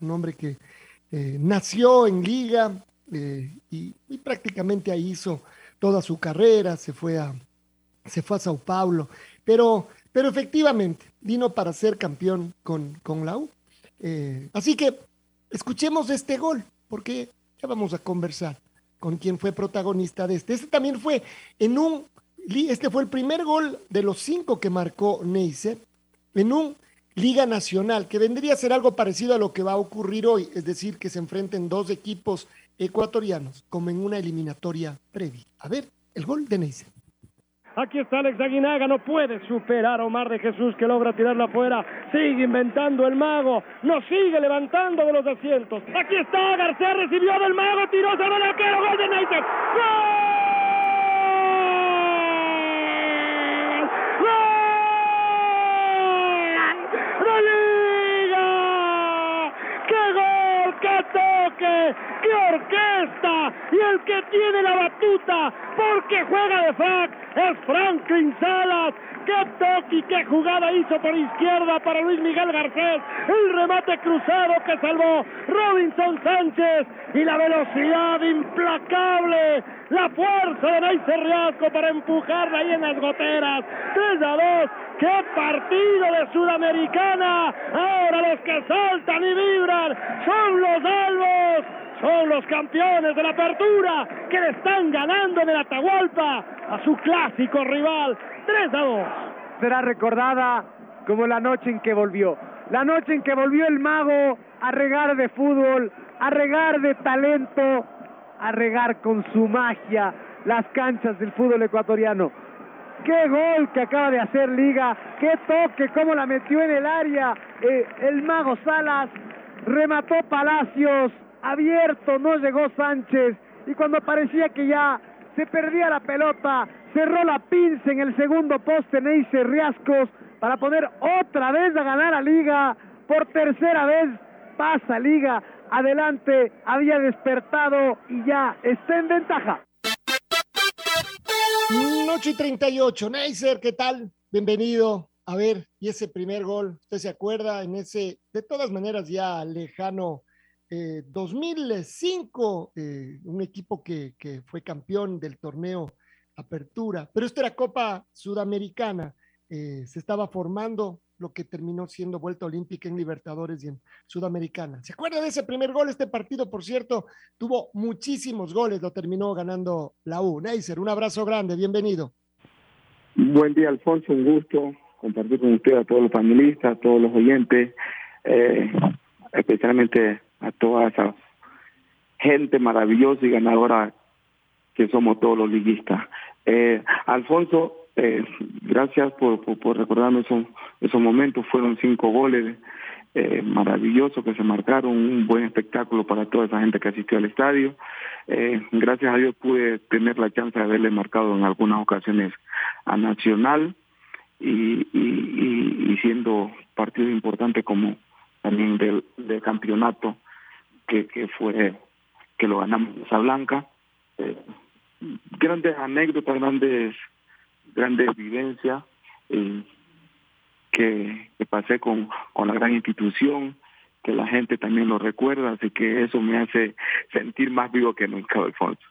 un hombre que eh, nació en Liga eh, y, prácticamente ahí hizo toda su carrera, se fue a, se fue a Sao Paulo, pero, pero efectivamente vino para ser campeón con, con la U. Eh, así que escuchemos este gol, porque ya vamos a conversar con quien fue protagonista de este. Este también fue en un, este fue el primer gol de los cinco que marcó Neisser en un Liga Nacional, que vendría a ser algo parecido a lo que va a ocurrir hoy, es decir, que se enfrenten dos equipos ecuatorianos, como en una eliminatoria previa. A ver, el gol de Neisser. Aquí está Alex Aguinaga, no puede superar a Omar de Jesús que logra tirarla afuera. Sigue inventando el mago, nos sigue levantando de los asientos. Aquí está, García recibió del mago, tiró sobre el arquero, gol de Neisser. ¡Gol! Qué orquesta y el que tiene la batuta porque juega de frac es Franklin Salas. Qué toque y qué jugada hizo por izquierda para Luis Miguel Garcés. El remate cruzado que salvó Robinson Sánchez y la velocidad implacable. La fuerza de Neyce Riasco para empujarla ahí en las goteras. 3 a 2. ¡Qué partido de Sudamericana! Ahora los que saltan y vibran son los albos son los campeones de la apertura que le están ganando en el Atahualpa a su clásico rival 3 a 2. Será recordada como la noche en que volvió. La noche en que volvió el mago a regar de fútbol, a regar de talento, a regar con su magia las canchas del fútbol ecuatoriano. Qué gol que acaba de hacer Liga, qué toque, cómo la metió en el área eh, el mago Salas, remató Palacios, abierto, no llegó Sánchez y cuando parecía que ya se perdía la pelota, cerró la pinza en el segundo poste Neise Riascos para poner otra vez a ganar a Liga, por tercera vez pasa Liga, adelante, había despertado y ya está en ventaja. Noche y 38, Neisser, ¿qué tal? Bienvenido. A ver, y ese primer gol, ¿usted se acuerda en ese, de todas maneras ya lejano 2005, eh, eh, un equipo que, fue campeón del torneo Apertura, pero esto era Copa Sudamericana, eh, se estaba formando lo que terminó siendo vuelta olímpica en Libertadores y en Sudamericana. ¿Se acuerda de ese primer gol? Este partido, por cierto, tuvo muchísimos goles, lo terminó ganando la U. Neisser, un abrazo grande, bienvenido. Buen día, Alfonso, un gusto compartir con usted a todos los panelistas, a todos los oyentes, especialmente a toda esa gente maravillosa y ganadora que somos todos los liguistas. Eh, Alfonso, eh, gracias por, por, recordarme esos, esos momentos, fueron cinco goles eh, maravillosos que se marcaron, un buen espectáculo para toda esa gente que asistió al estadio. Eh, gracias a Dios pude tener la chance de haberle marcado en algunas ocasiones a Nacional y, y, siendo partido importante como también del, del campeonato que, fue que lo ganamos en Casablanca. Eh, grandes anécdotas, grandes grandes vivencias eh, que, pasé con, con la gran institución, que la gente también lo recuerda, así que eso me hace sentir más vivo que nunca, Alfonso.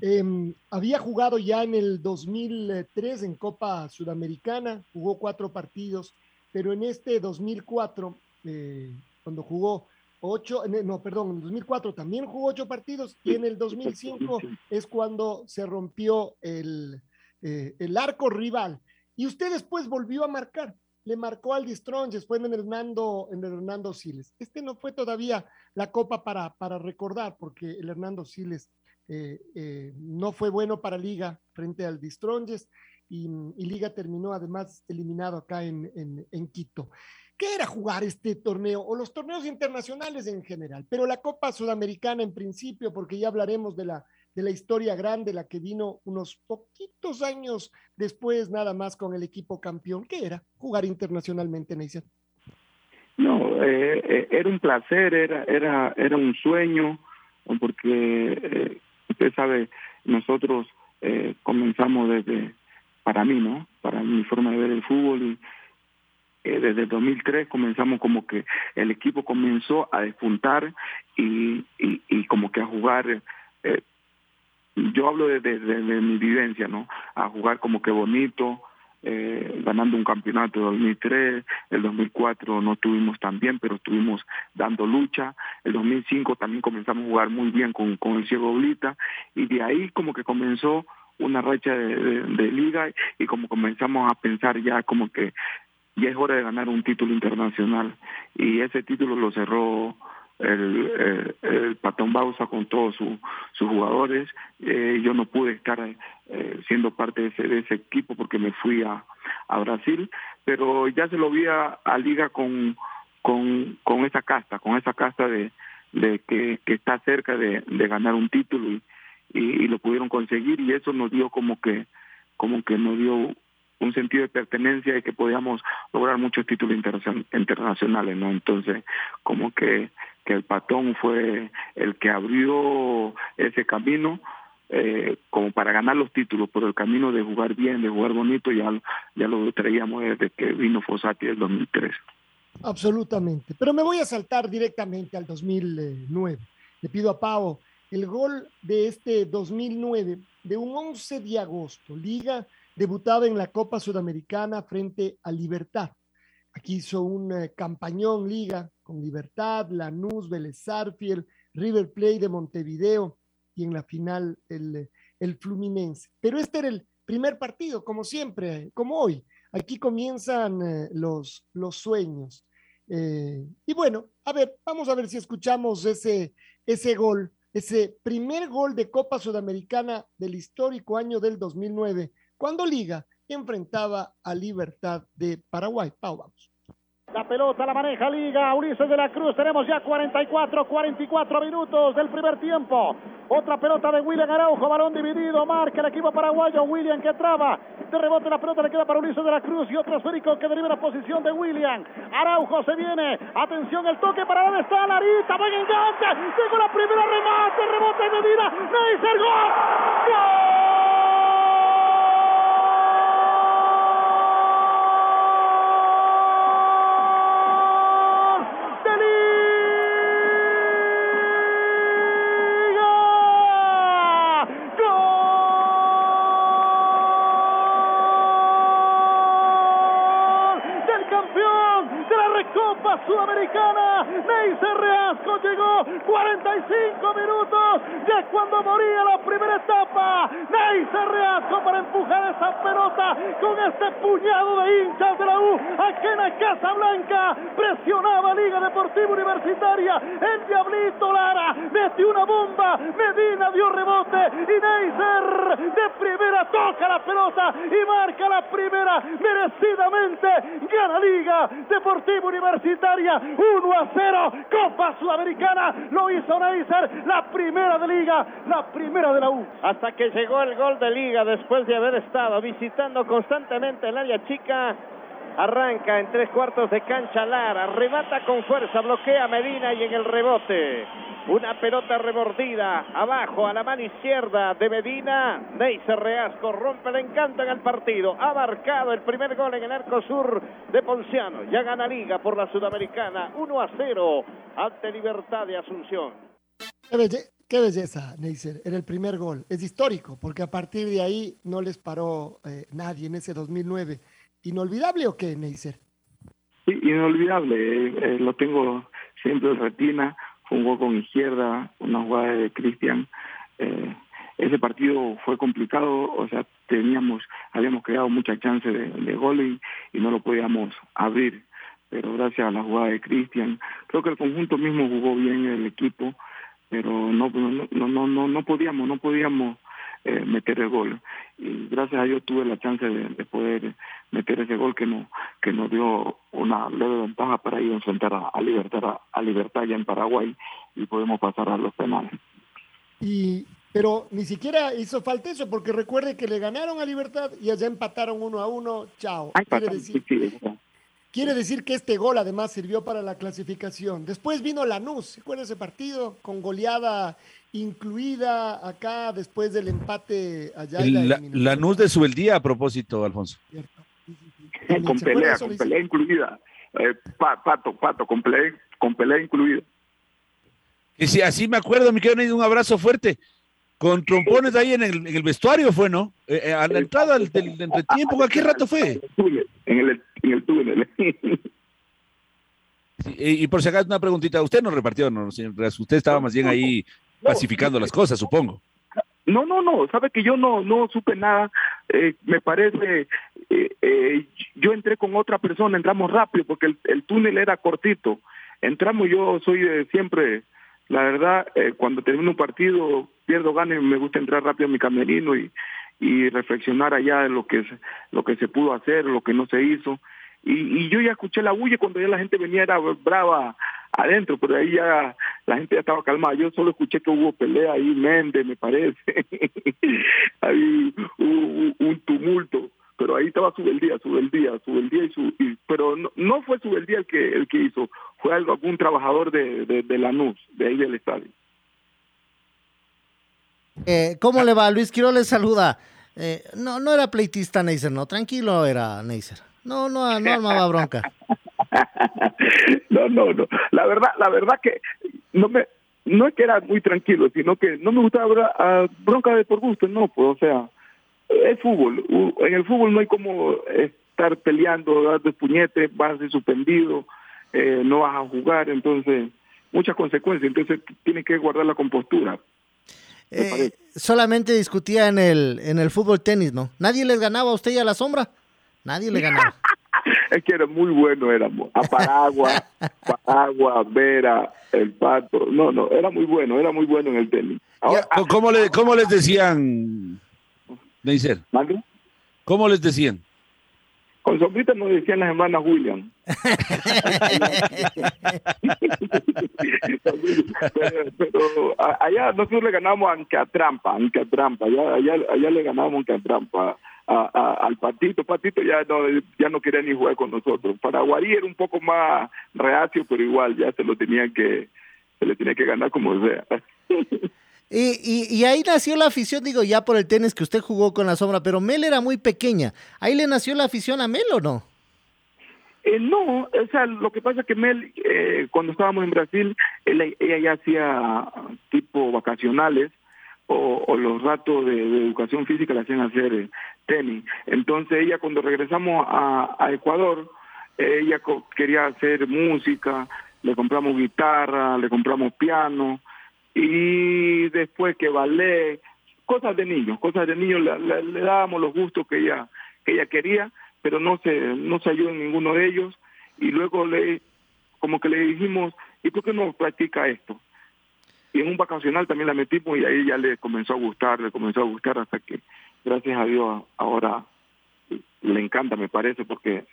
Em, había jugado ya en el 2003 en Copa Sudamericana, jugó cuatro partidos, pero en este 2004, eh, cuando jugó ocho, no, perdón, en 2004 también jugó ocho partidos y en el 2005 es cuando se rompió el, eh, el arco rival. Y usted después volvió a marcar, le marcó al Distron, después en Hernando, en el Hernando Siles. Este no fue todavía la copa para, para recordar, porque el Hernando Siles eh, eh, no fue bueno para Liga frente al Distronges y, y, Liga terminó además eliminado acá en, en, en Quito. ¿Qué era jugar este torneo o los torneos internacionales en general? Pero la Copa Sudamericana en principio, porque ya hablaremos de la, de la historia grande, la que vino unos poquitos años después, nada más con el equipo campeón. ¿Qué era jugar internacionalmente, Neisser? No, eh, era un placer, era, era, era un sueño, porque eh, usted sabe, nosotros eh, comenzamos desde, para mí, ¿no? Para mi forma de ver el fútbol y desde 2003 comenzamos como que el equipo comenzó a despuntar y, y, como que a jugar, yo hablo de, de, mi vivencia, ¿no? A jugar como que bonito, eh, ganando un campeonato de 2003, el 2004 no tuvimos tan bien, pero estuvimos dando lucha, el 2005 también comenzamos a jugar muy bien con, con el Ciego Blita y de ahí como que comenzó una racha de, de, de, liga y como comenzamos a pensar ya como que ya es hora de ganar un título internacional y ese título lo cerró el, el, el Patón Bausa con todos su, sus jugadores. Eh, yo no pude estar eh, siendo parte de ese, de ese equipo porque me fui a, a Brasil, pero ya se lo vi a, a Liga con, con, con esa casta, con esa casta de, de que, que está cerca de, de ganar un título y, y, y lo pudieron conseguir y eso nos dio como que como que nos dio un sentido de pertenencia y que podíamos lograr muchos títulos internacionales, ¿no? Entonces, como que, que el patón fue el que abrió ese camino eh, como para ganar los títulos, por el camino de jugar bien, de jugar bonito, ya, ya lo traíamos desde que vino Fossati el 2003. Absolutamente, pero me voy a saltar directamente al 2009. Le pido a Pau el gol de este 2009 de un 11 de agosto, Liga debutaba en la Copa Sudamericana frente a Libertad. Aquí hizo un eh, campañón liga con Libertad, Lanús, Vélez Sarfield, River Plate de Montevideo y en la final el, el Fluminense. Pero este era el primer partido, como siempre, como hoy. Aquí comienzan eh, los, los sueños. Eh, y bueno, a ver, vamos a ver si escuchamos ese, ese gol, ese primer gol de Copa Sudamericana del histórico año del 2009 cuando Liga enfrentaba a Libertad de Paraguay. Pau, vamos. La pelota la maneja Liga, Ulises de la Cruz. Tenemos ya 44, 44 minutos del primer tiempo. Otra pelota de William Araujo, balón dividido. Marca el equipo paraguayo. William que traba. De rebote la pelota le queda para Ulises de la Cruz y otro esférico que deriva la posición de William. Araujo se viene. Atención, el toque para dónde está Larita. Buen enganche. Tengo la primera remate. Rebote de medida. Neisser, gol. ¡Gol! Sudamericana. Neisser Reasco llegó 45 minutos de cuando moría la primera etapa. Neisser Reasco para empujar esa pelota con este puñado de hinchas de la U. Aquena Casablanca presionaba Liga Deportiva Universitaria. El Diablito Lara metió una bomba. Medina dio rebote y Neisser de primera toca la pelota y marca la primera merecidamente. Gana Liga Deportiva Universitaria 1 a 0, Copa Sudamericana, lo hizo Neisser, la primera de liga, la primera de la U. Hasta que llegó el gol de liga después de haber estado visitando constantemente el área chica. Arranca en tres cuartos de cancha Lara, remata con fuerza, bloquea Medina y en el rebote. Una pelota remordida abajo a la mano izquierda de Medina. Neisser Reasco rompe el encanto en el partido. Ha marcado el primer gol en el arco sur de Ponciano. Ya gana Liga por la Sudamericana 1 a 0 ante Libertad de Asunción. Qué, belle qué belleza, Neisser. Era el primer gol. Es histórico porque a partir de ahí no les paró eh, nadie en ese 2009. ¿Inolvidable o qué, Neisser? Sí, inolvidable. Eh, eh, lo tengo siempre el retina, gol con izquierda, una jugada de Cristian. Eh, ese partido fue complicado, o sea, teníamos, habíamos creado mucha chance de, de gol y, y, no lo podíamos abrir, pero gracias a la jugada de Cristian, creo que el conjunto mismo jugó bien el equipo, pero no no no no no podíamos, no podíamos eh, meter el gol y gracias a Dios tuve la chance de, de, poder meter ese gol que nos que nos dio una leve ventaja para ir a enfrentar a, a Libertad a, a Libertad ya en Paraguay y podemos pasar a los penales. Y pero ni siquiera hizo falta eso, porque recuerde que le ganaron a Libertad y allá empataron uno a uno. Chao. Quiere decir, quiere decir que este gol además sirvió para la clasificación. Después vino Lanús, ¿se acuerda ese partido? Con goleada incluida acá después del empate allá. La, Lanús de Subeldía a propósito, Alfonso. con pelea, con pelea incluida. Eh, pato, pato, con pelea, con pelea incluida. Y si así me acuerdo, me quedó un abrazo fuerte con trompones ahí en el, en el vestuario fue, ¿no? Eh, eh, a la entrada del, del, del entretiempo, ¿a qué rato fue? En el, en el túnel. Sí, y, y, por si acaso una preguntita, usted no repartió, no, señor Usted estaba más bien ahí pacificando las cosas, supongo. No, no, no, sabe que yo no no supe nada, eh, me parece, eh, eh, yo entré con otra persona, entramos rápido porque el, el túnel era cortito, entramos, yo soy siempre la verdad, eh, cuando termino un partido, pierdo ganas, me gusta entrar rápido a mi camerino y, y reflexionar allá de lo que, lo que se pudo hacer, lo que no se hizo. Y, y yo ya escuché la bulla cuando ya la gente venía, era brava adentro, pero ahí ya la gente ya estaba calmada. Yo solo escuché que hubo pelea ahí, Méndez, me parece. ahí hubo un tumulto pero ahí estaba Subeldía, Subeldía, Subeldía y su, y, pero no, no fue Subeldía el que el que hizo, fue algo, algún trabajador de, de, de Lanús, de ahí del estadio. Eh, ¿Cómo le va? Luis Quiroz le saluda. Eh, no, no era pleitista Neisser, no, tranquilo era Neisser. No, no, no armaba bronca. no, no, no. La verdad, la verdad que no me, no es que era muy tranquilo, sino que no me gustaba uh, bronca de por gusto, no, pues, o sea, es fútbol. En el fútbol no hay como estar peleando, dando puñetes, vas a ser suspendido, eh, no vas a jugar, entonces muchas consecuencias, entonces tiene que guardar la compostura. Eh, solamente discutía en el en el fútbol tenis, ¿no? Nadie les ganaba a usted y a la sombra. Nadie le ganaba. es que era muy bueno, éramos. A Paragua, Paragua, Vera, el Pato. No, no, era muy bueno, era muy bueno en el tenis. Ahora, ¿Cómo, le, ¿Cómo les decían Neisser. ¿Cómo les decían? Con sombrita nos decían las hermanas William. pero, pero, allá nosotros le ganamos a trampa, a trampa, allá, allá, allá le ganamos a trampa. A, a, al Patito, Patito ya no, ya no quería ni jugar con nosotros. Paraguay era un poco más reacio, pero igual ya se lo tenía que, se le tenía que ganar como sea. Y, y, y, ahí nació la afición, digo, ya por el tenis que usted jugó con la sombra, pero Mel era muy pequeña. ¿Ahí le nació la afición a Mel o no? Eh, no, o sea, lo que pasa es que Mel, eh, cuando estábamos en Brasil, ella ya hacía tipo vacacionales o, los ratos de, de, educación física le hacían hacer eh, tenis. Entonces ella cuando regresamos a, a Ecuador, ella quería hacer música, le compramos guitarra, le compramos piano y después que ballet, cosas de niños, cosas de niños, le, dábamos los gustos que ella, que ella quería, pero no se, no se ayudó en ninguno de ellos, y luego le, como que le dijimos, ¿y por qué no practica esto? Y en un vacacional también la metimos y ahí ya le comenzó a gustar, le comenzó a gustar hasta que, gracias a Dios, ahora le encanta, me parece, porque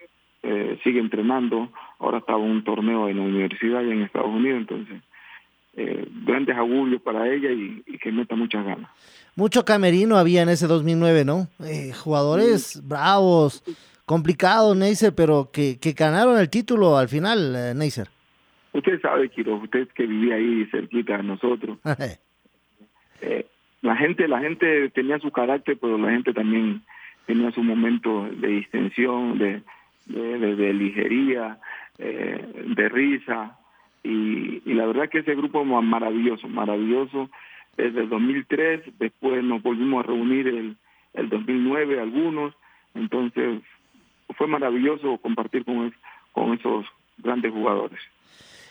eh, sigue entrenando, ahora estaba un torneo en la universidad y en Estados Unidos, entonces eh, grandes augurios para ella y, y, que meta muchas ganas. Mucho camerino había en ese 2009, ¿no? Eh, jugadores sí. bravos, complicados, Neisser, pero que, que ganaron el título al final, eh, Neisser. Usted sabe, Kiro, usted que vivía ahí cerquita de nosotros. Eh, la gente la gente tenía su carácter, pero la gente también tenía su momento de distensión, de, de, de, de ligería, de risa y, y, la verdad que ese grupo es maravilloso, maravilloso desde el 2003, después nos volvimos a reunir el, el 2009 algunos, entonces fue maravilloso compartir con, con esos grandes jugadores.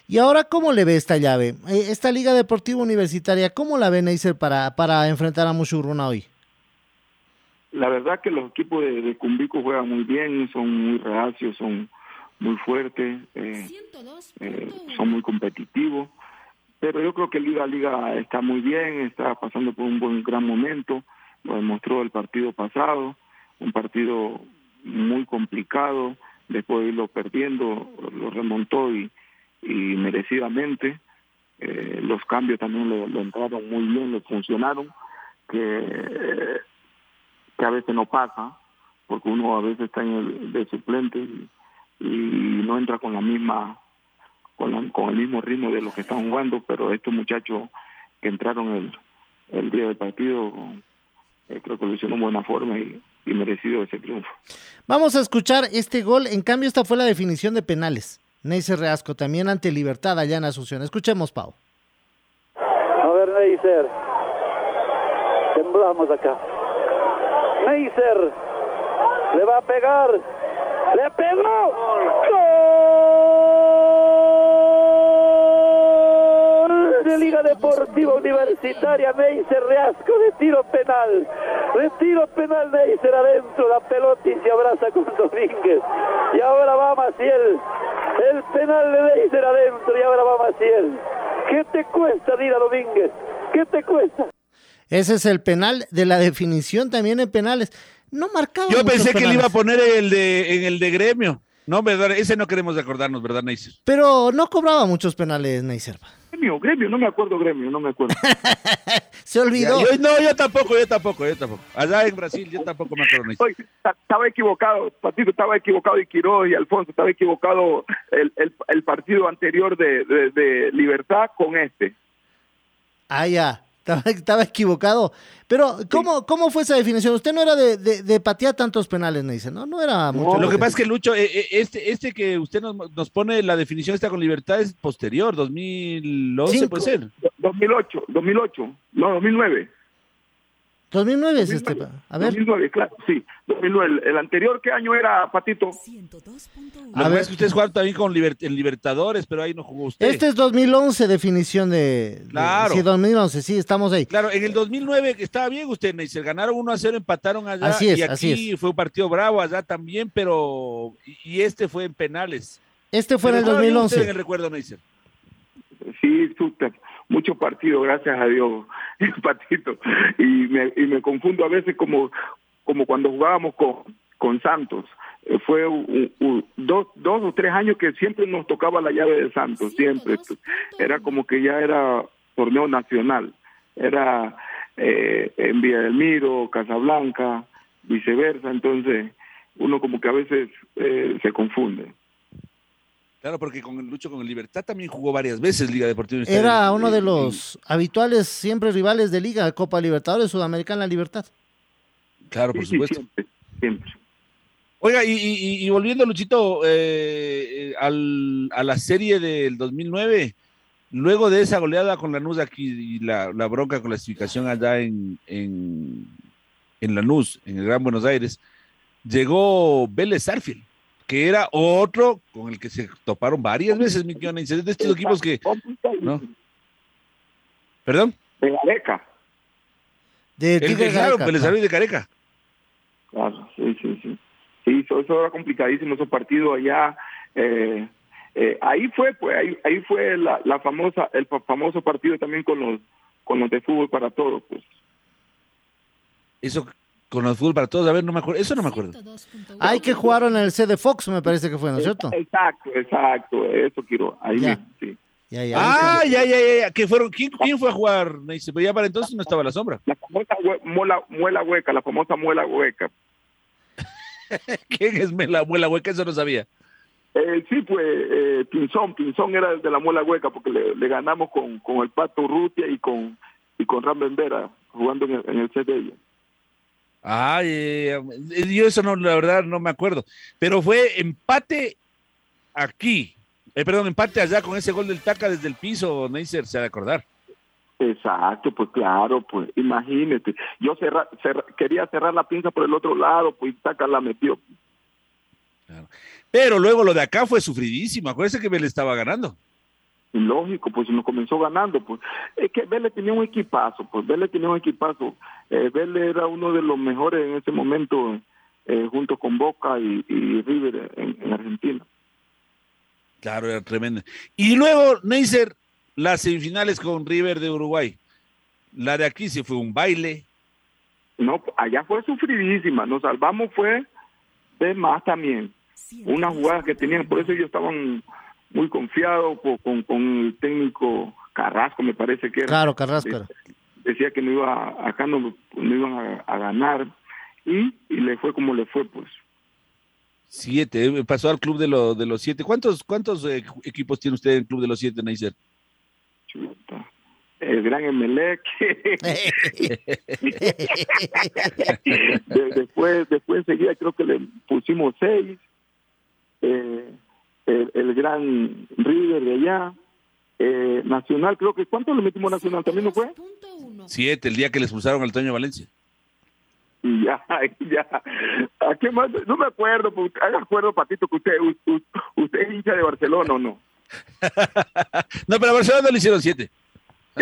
Y ahora, ¿cómo le ve esta llave? Eh, Esta Liga Deportiva Universitaria, ¿cómo la ve Neisser para, para enfrentar a Mushuruna hoy? La verdad que los equipos de, de Cumbico juegan muy bien, son muy reacios, son muy fuertes, eh, eh, son muy competitivos. Pero yo creo que Liga Liga está muy bien, está pasando por un buen gran momento, lo demostró el partido pasado, un partido muy complicado, después de irlo perdiendo, lo remontó y, y merecidamente. Eh, los cambios también lo, lo entraron muy bien, le funcionaron, que, que a veces no pasa, porque uno a veces está en el de suplente y, y no entra con la misma con, la- con el mismo ritmo de los que están jugando, pero estos muchachos que entraron el, el día del partido, eh, creo que lo hicieron de buena forma y, y merecido ese triunfo. Vamos a escuchar este gol. En cambio, esta fue la definición de penales. Neisser Reasco también ante Libertad allá en Asunción. Escuchemos, Pau. A ver, Neisser. Temblamos acá. Neisser. Le va a pegar. Le pegó. Gol de Liga Deportiva Universitaria. Neisser Reasco de tiro penal. De tiro penal Neisser adentro. La pelota y se abraza con Domínguez. Y ahora va Maciel. El penal de Neisser adentro y ahora va Maciel. ¿Qué te cuesta, Dira Domínguez? ¿Qué te cuesta? Ese es el penal de la definición también en penales. No marcaba. Yo pensé que le iba a poner el de, en el de gremio. No, verdad, ese no queremos acordarnos, ¿verdad, Neisser? Pero no cobraba muchos penales, Neisser. Gremio, gremio, no me acuerdo gremio, no me acuerdo. Se olvidó. Ya, yo- no, yo tampoco, yo tampoco, yo tampoco. Allá en Brasil yo tampoco me acuerdo, Neisser. Oye, ta- estaba equivocado, Patito, estaba equivocado y Quiroz y Alfonso, estaba equivocado el, el, el partido anterior de, de, de Libertad con este. Ah, ya. Estaba, estaba equivocado. Pero, ¿cómo, ¿cómo fue esa definición? Usted no era de, de, de patear tantos penales, Neisser, ¿no? No era mucho. Lo que pasa es que Lucho, eh, eh, este, este que usted nos, nos pone la definición está con libertad es posterior, 2011 Cinco. puede ser. 2008, 2008, no, 2009. 2009 es este. pa- A ver. 2009, claro, sí, 2009. El, el anterior, ¿qué año era, Patito? Lo que pasa es que ustedes jugaron también con Liber- en Libertadores, pero ahí no jugó usted. Este es 2011, definición de. de- Claro. Sí, 2011, sí, estamos ahí. Claro, en el 2009 estaba bien usted, Neisser. Ganaron 1 a 0, empataron allá. Así es, y así aquí fue un partido bravo, allá también, pero. Y, este fue en penales. Este fue en el Pero estaba bien usted 2011. En el recuerdo, Neisser. Sí, súper. Mucho partido, gracias a Dios, Patito. Y me, y me confundo a veces como, como cuando jugábamos con, con Santos. Eh, Fue un- un- dos, dos o tres años que siempre nos tocaba la llave de Santos, siempre. Era como que ya era torneo nacional. Era eh, en Villa del Miro, Casablanca, viceversa. Entonces, uno como que a veces eh, se confunde. Claro, porque con el Lucho con el Libertad también jugó varias veces Liga Deportiva. Era uno de los habituales siempre rivales de Liga, Copa Libertadores, Sudamericana Libertad. Claro, por Sí, sí, supuesto. siempre, siempre. Oiga, y, y- y volviendo, Luchito, eh, eh, al- a la serie del 2009, luego de esa goleada con Lanús aquí y la, la bronca con la clasificación allá en, en, en Lanús, en el Gran Buenos Aires, llegó Vélez Arfield, que era otro con el que se toparon varias veces, mi querido Neisser, de estos equipos que... ¿no? ¿Perdón? De Gareca. De El que, claro, de Careca. Claro, sí, sí, sí. Sí, eso, eso era complicadísimo, esos partidos allá. eh, eh, ahí fue, pues, ahí, ahí fue la, la famosa, el fa- famoso partido también con los, con los de fútbol para todos, pues. Eso con el fútbol para todos, a ver, no me acuerdo, eso no me acuerdo. Hay que jugaron en el C de Fox, me parece que fue, ¿no es cierto? Exacto, exacto, eso quiero, ahí Ya. mismo, sí. Ya, ya. Ah, ya, ya, ya, ya. ¿Qué fueron? ¿Quién, quién fue a jugar, Neisser? Pero ya para entonces no estaba la sombra. La famosa hue- muela, muela hueca, la famosa muela hueca. ¿Quién es la muela hueca? Eso no sabía. Eh, sí, pues eh, Pinzón, Pinzón era el de la muela hueca porque le, le ganamos con, con el Pato Urrutia y con y con Ram Bembera jugando en el, en el set de ella. Ay, eh, yo eso no, la verdad no me acuerdo. Pero fue empate aquí. Eh, perdón, empate allá con ese gol del Taca desde el piso, Neisser se ha de acordar. Exacto, pues claro, pues imagínate. Yo cerra- cerra- quería cerrar la pinza por el otro lado, pues Taca la metió. Pero luego lo de acá fue sufridísimo. Acuérdense que Vélez estaba ganando. Lógico, pues nos comenzó ganando, pues es que Vélez tenía un equipazo, pues Vélez tenía un equipazo, eh, Vélez era uno de los mejores en ese momento eh, junto con Boca y, y River en, en, Argentina. Claro, era tremendo. Y luego, Neisser, las semifinales con River de Uruguay. La de aquí se fue un baile. No, allá fue sufridísima, nos salvamos fue de más también. Una jugada que tenían, por eso ellos estaban muy confiados con, con, el técnico Carrasco, me parece que era. Claro, Carrasco. Decía que no iba, acá no, no iban a, a ganar y, y, le fue como le fue, pues. Siete, eh, pasó al club de, lo, de los siete. ¿Cuántos, cuántos eh, equipos tiene usted en el club de los siete, Neisser? Chuta el gran Emelec. después, después enseguida creo que le pusimos seis. Eh, el, el, gran River de allá. Eh, Nacional, creo que ¿cuánto le metimos Nacional? ¿También no fue? Siete, el día que le expulsaron al Toño Valencia. Y ya, ya. ¿A qué más? No me acuerdo, haga acuerdo, Patito, que usted, usted, usted es hincha de Barcelona o no. no, pero a Barcelona le hicieron siete.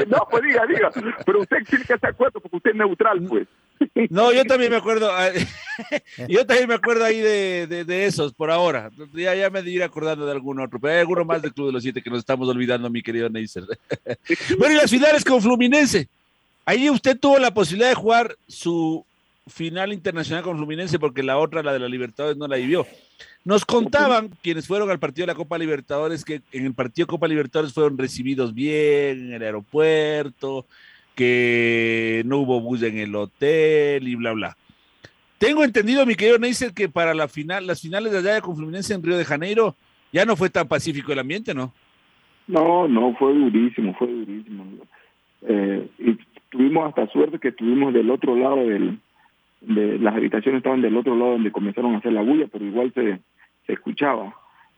No, pues diga, diga. Pero usted tiene que estar acuerdo porque usted es neutral, pues. No, yo también me acuerdo. Yo también me acuerdo ahí de, de, de esos por ahora. Ya, ya me iré acordando de algún otro. Pero hay alguno más del Club de los Siete que nos estamos olvidando, mi querido Neisser. Bueno, y las finales con Fluminense. Ahí usted tuvo la posibilidad de jugar su final internacional con Fluminense porque la otra, la de la Libertadores, no la vivió. Nos contaban quienes fueron al partido de la Copa Libertadores que en el partido Copa Libertadores fueron recibidos bien en el aeropuerto, que no hubo bus en el hotel y bla, bla. Tengo entendido, mi querido Neisser, que para la final, las finales de allá de con Fluminense en Río de Janeiro ya no fue tan pacífico el ambiente, ¿no? No, no, fue durísimo, fue durísimo. Eh, y tuvimos hasta suerte que estuvimos del otro lado de las habitaciones estaban del otro lado donde comenzaron a hacer la bulla, pero igual se, escuchaba.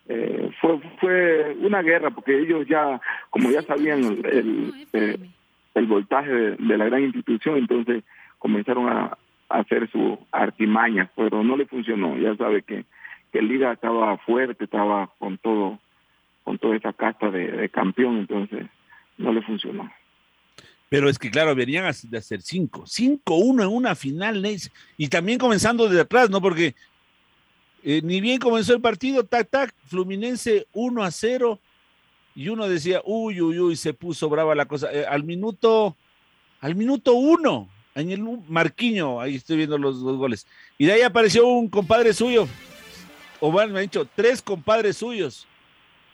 Eh, fue fue una guerra porque ellos ya, como ya sabían el, el, el voltaje de, la gran institución, entonces comenzaron a, hacer su artimaña, pero no le funcionó. Ya sabe que, que el Liga estaba fuerte, estaba con todo, con toda esa casta de, campeón, entonces no le funcionó. Pero es que, claro, venían de hacer cinco. Cinco, uno en una final, Neis. Y también comenzando desde atrás, ¿no? Porque eh, ni bien comenzó el partido, tac, tac, Fluminense 1 a 0. Y uno decía, uy, uy, uy, se puso brava la cosa. Eh, al minuto, al minuto uno, en el Marquiño, ahí estoy viendo los, los goles. Y de ahí apareció un compadre suyo, o me ha dicho, tres compadres suyos,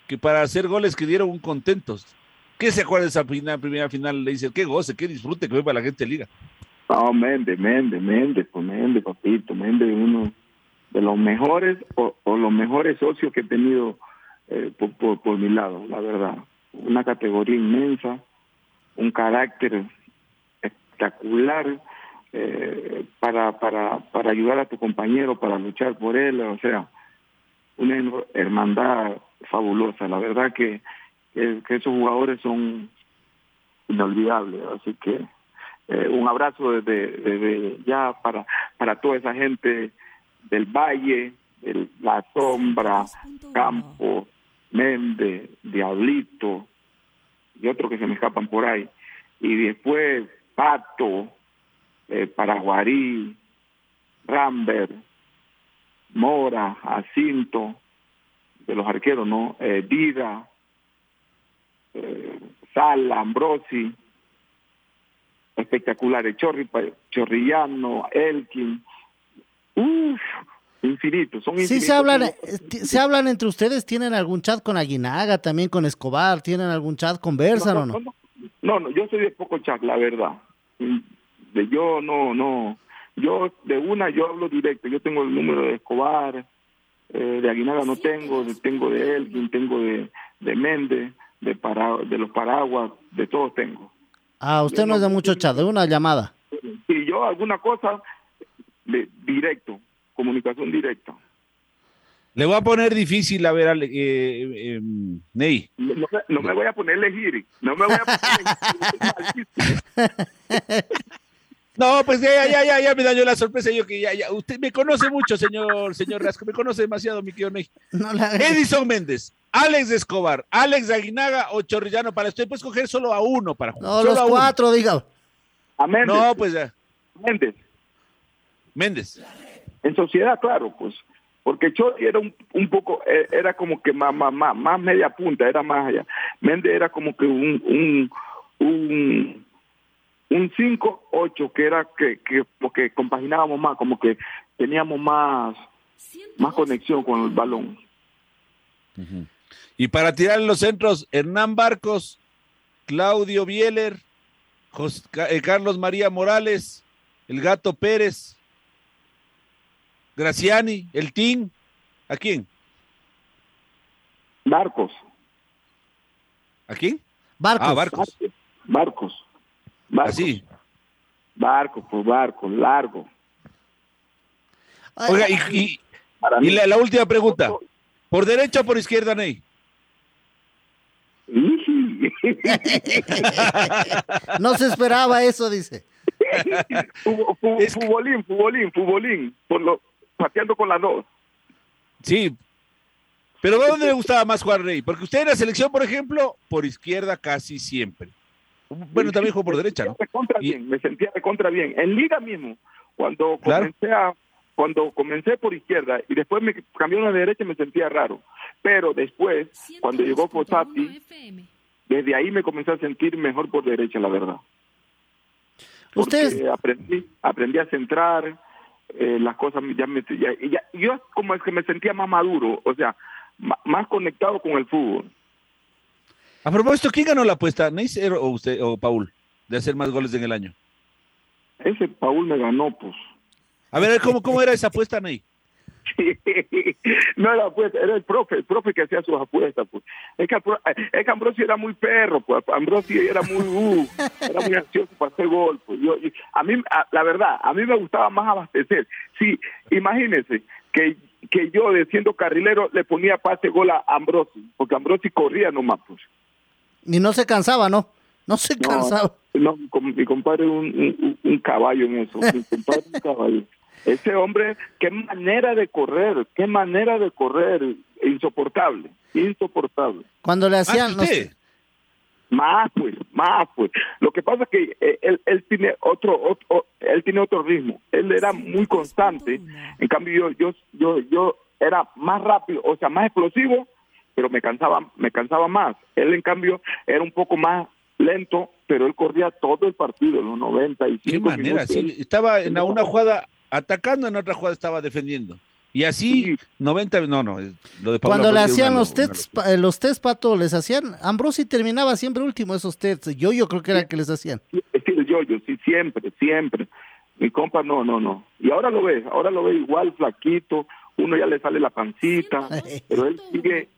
que para hacer goles que dieron un contentos. ¿Qué se acuerda de esa final, primera final? Le dice, qué goce, qué disfrute que ve para la gente de liga. No, Méndez, Méndez, Méndez, pues Méndez, papito, Méndez, uno de los mejores o los mejores socios que he tenido eh, por, por, por, mi lado, la verdad. Una categoría inmensa, un carácter espectacular eh, para, para, para ayudar a tu compañero, para luchar por él, o sea, una hermandad fabulosa. La verdad que que, que esos jugadores son inolvidables. Así que eh, un abrazo desde, desde ya para, para toda esa gente del Valle, de La Sombra, Campo, Méndez, Diablito y otros que se me escapan por ahí. Y después Pato, eh, Paraguarí, Rambert, Mora, Jacinto, de los arqueros, ¿no? Eh, Dida, eh, Sala, Ambrosi, espectaculares, Chorri, Chorrillano, Elkin, uff, infinitos, son infinitos. Sí, se hablan, eh, se hablan entre ustedes, ¿tienen algún chat con Aguinaga, también con Escobar, tienen algún chat, conversan no, o no? No, no, yo soy de poco chat, la verdad. De yo no, no, yo de una yo hablo directo, yo tengo el número de Escobar, eh, de Aguinaga no tengo, tengo de Elkin, tengo de, de Méndez, de, para, de los paraguas, de todos tengo. Ah, usted no es de mucho chat, de una llamada. Si yo alguna cosa, de, directo, comunicación directa. Le voy a poner difícil, a ver, eh, eh, Ney. No, no, no, me voy a poner elegir, no me voy a poner No, pues ya, ya, ya, ya me dañó la sorpresa. Yo que ya, ya, usted me conoce mucho, señor, señor Rasco, me conoce demasiado, mi querido Ney. No la... Edison Méndez, Alex Escobar, Alex Aguinaga o Chorrillano para usted puede escoger solo a uno para jugar. No, solo los a cuatro, diga. A Méndez. No, pues ya. Méndez. Méndez. En sociedad, claro, pues. Porque Chori era un, un poco, eh, era como que más, más, más, más media punta, era más allá. Méndez era como que un, un, un, un 5-8, que era que, que, como que compaginábamos más, como que teníamos más, más conexión con el balón. Y para tirar en los centros, Hernán Barcos, Claudio Bieler, Jos- Ca- eh, Carlos María Morales, el Gato Pérez, Graciani, el Team. ¿A quién? Barcos. ¿A quién? Barcos. Ah, Barcos. Barcos. Barcos. Así. Barcos, pues barcos, largo. Oiga, y, la, la última pregunta. ¿Por derecha o por izquierda, Ney? No se esperaba eso, dice. Futbolín, futbolín, futbolín. Por lo, pateando con las dos. Sí. Pero ¿dónde le gustaba más jugar Ney? Porque usted en la selección, por ejemplo, por izquierda casi siempre. Bueno, también jugó por derecha, ¿no? Me contra bien, me sentía de contra bien. En liga mismo, cuando Claro. comencé a cuando comencé por izquierda y después me cambió a la derecha me sentía raro. Pero después, cuando llegó Fossati, desde ahí me comencé a sentir mejor por derecha, la verdad. Porque Ustedes- aprendí, aprendí a centrar, eh, las cosas ya me ya, y ya- yo como es que me sentía más maduro, o sea, más conectado con el fútbol. A propósito, ¿quién ganó la apuesta? ¿Neisser o usted o Paul? De hacer más goles en el año. Ese Paul me ganó, pues. A ver, ¿cómo, cómo era esa apuesta, Ney? no era apuesta, era el profe, el profe que hacía sus apuestas, pues. Es que, es que Ambrosio era muy perro, pues. Ambrosio era muy, uh, era muy ansioso para hacer gol, pues. Yo, a mí, a- la verdad, a mí me gustaba más abastecer. Sí, imagínense que, que yo, de siendo carrilero, le ponía pase gol a Ambrosio, porque Ambrosio corría nomás, pues. Y no se cansaba, ¿no? No se No, cansaba. No, com- mi compadre es un, un- un caballo en eso. Mi compadre es un caballo. Ese hombre, qué manera de correr, qué manera de correr, insoportable, insoportable. Cuando le hacían... no sé, Más pues, más pues. Lo que pasa es que eh, él, él tiene otro, otro, él tiene otro ritmo. Él era muy constante. En cambio yo, yo, yo, yo era más rápido, o sea, más explosivo, pero me cansaba, me cansaba más. Él en cambio era un poco más lento, pero él corría todo el partido, los 95 ¿Qué manera? minutos. Sí, estaba en una jugada atacando, en otra jugada estaba defendiendo. Y así, 90, no, no, lo de Cuando le hacían una los tests, eh, los test, Pato, les hacían... Ambrosi terminaba siempre último esos tests. Yo, yo creo que era el que les hacían. Sí, el yo-yo, sí, siempre, siempre. Mi compa, no, no, no. Y ahora lo ves, ahora lo ve igual, flaquito, uno ya le sale la pancita, pero él sigue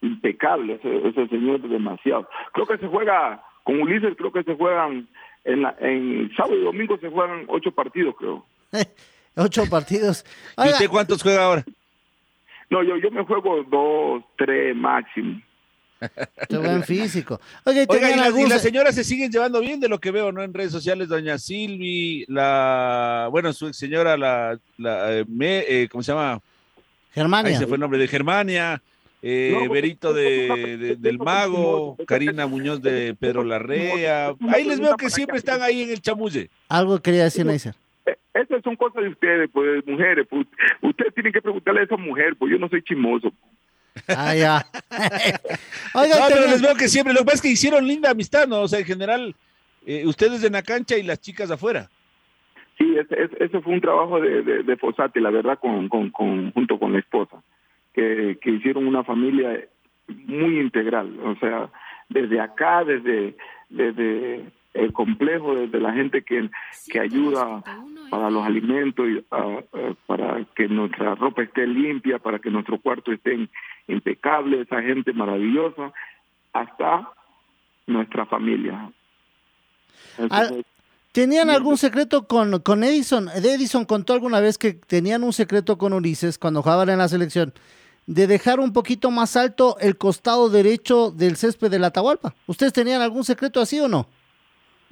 impecable, ese, ese señor es demasiado. Creo que se juega, con Ulises creo que se juegan, en, la, en sábado y domingo se juegan ocho partidos, creo. Ocho partidos. ¿Y usted cuántos juega ahora? No, yo, yo me juego dos, tres máximo. qué buen físico. Oiga, ¿y Oiga, tenían y, las- y algún- las señoras se siguen llevando bien de lo que veo, ¿no? En redes sociales, doña Silvi, la, bueno, su ex señora, la, la eh, me- eh, ¿cómo se llama? Germania. Ahí se fue el nombre de Germania, eh, No, Berito de, de- del Mago, Karina Muñoz de Pedro Larrea. Ahí les veo que siempre están ahí en el chamulle. Algo quería decir, Neisser. Esas son cosas de ustedes, pues, mujeres. Pues, ustedes tienen que preguntarle a esa mujer, pues yo no soy chismoso. Ah, ya. Oiga, no, pero les veo que siempre, lo que pasa es que hicieron linda amistad, ¿no? O sea, en general, eh, ustedes en la cancha y las chicas afuera. Sí, ese, ese- fue un trabajo de, de, de Fossati, la verdad, con, con, con- junto con la esposa, que, que hicieron una familia muy integral. O sea, desde acá, desde, desde el complejo, desde la gente que, que ayuda para los alimentos, y, ah, ah, para que nuestra ropa esté limpia, para que nuestro cuarto esté impecable, esa gente maravillosa, hasta nuestra familia. Ah, ¿Tenían algún secreto con, con Edison? Edison contó alguna vez que tenían un secreto con Ulises cuando jugaban en la selección de dejar un poquito más alto el costado derecho del césped de la Atahualpa. ¿Ustedes tenían algún secreto así o no?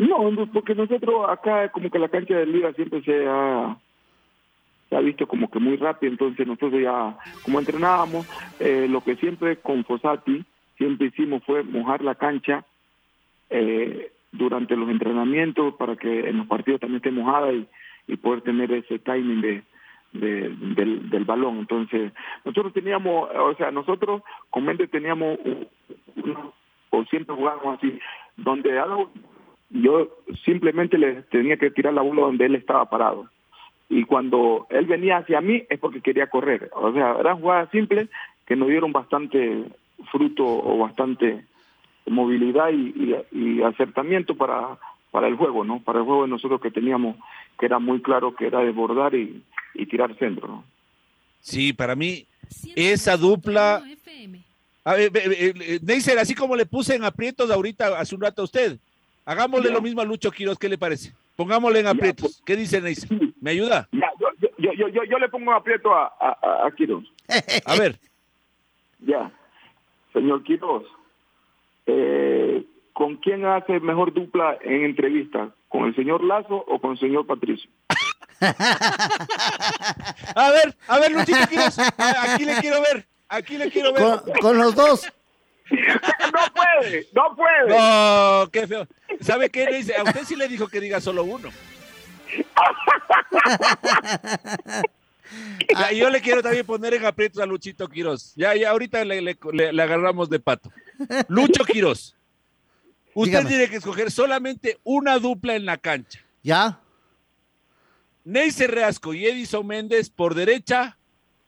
No, porque nosotros acá como que la cancha de liga siempre se ha visto como que muy rápido, entonces nosotros ya, como entrenábamos, eh, lo que siempre con Fosati, siempre hicimos fue mojar la cancha eh, durante los entrenamientos para que en los partidos también esté mojada y, poder tener ese timing de, de- del, del balón. Entonces, nosotros teníamos, o sea, nosotros con Méndez teníamos, un- un- o siempre jugábamos así, donde algo- yo simplemente le tenía que tirar la bola donde él estaba parado. Y cuando él venía hacia mí es porque quería correr. O sea, eran jugadas simples que nos dieron bastante fruto o bastante movilidad y, y- y acertamiento para, para el juego, ¿no? Para el juego de nosotros que teníamos, que era muy claro que era desbordar y, y tirar centro, ¿no? Sí, para mí, esa dupla. A ver, ve- ve- eh, Neisser, así como le puse en aprietos ahorita hace un rato a usted, hagámosle lo mismo a Lucho Quiroz, ¿qué le parece? Pongámosle en aprietos. ¿Qué dice Neisser? ¿Me ayuda? Ya, yo, yo, yo, yo, yo le pongo aprieto a, a, a- Quiroz. A ver, Ya, señor Quiroz, eh, ¿con quién hace mejor dupla en entrevista? ¿Con el señor Lazo o con el señor Patricio? a ver, a ver, Luchito Quiroz, aquí le quiero ver, aquí le quiero ver. Con, con los dos. no puede, no puede. No, qué feo. ¿Sabe qué, Neisser? A usted sí le dijo que diga solo uno. Ya, yo le quiero también poner en aprietos a Luchito Quiroz. Ya, ya ahorita le, le- le- le agarramos de pato. Lucho Quiroz. Usted Dígame. tiene que escoger solamente una dupla en la cancha. ¿Ya? Neisser Reasco y Edison Méndez por derecha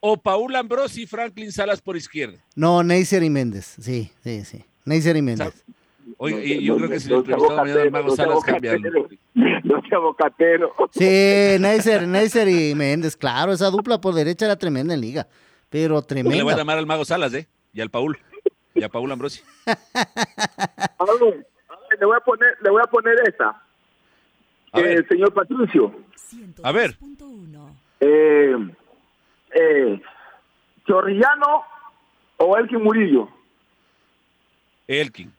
o Paul Ambrosi y Franklin Salas por izquierda. No, Neisser y Méndez. Sí, sí, sí. Neisser y Méndez. Oye, y yo creo que si le sea entrevistamos mañana al Mago Salas no sea cambia algo. bocatero. No sea bocatero. Sí, Neisser, Neisser y Méndez. Claro, esa dupla por derecha era tremenda en liga. Pero Le voy a tremenda. llamar al Mago Salas, ¿eh? Y al Paul. Y a Paul Ambrosi. Le voy a poner, le voy a poner esta. A ver. Eh, señor Patricio, A ver. eh, eh, Chorrillano o Elkin Murillo. Elkin.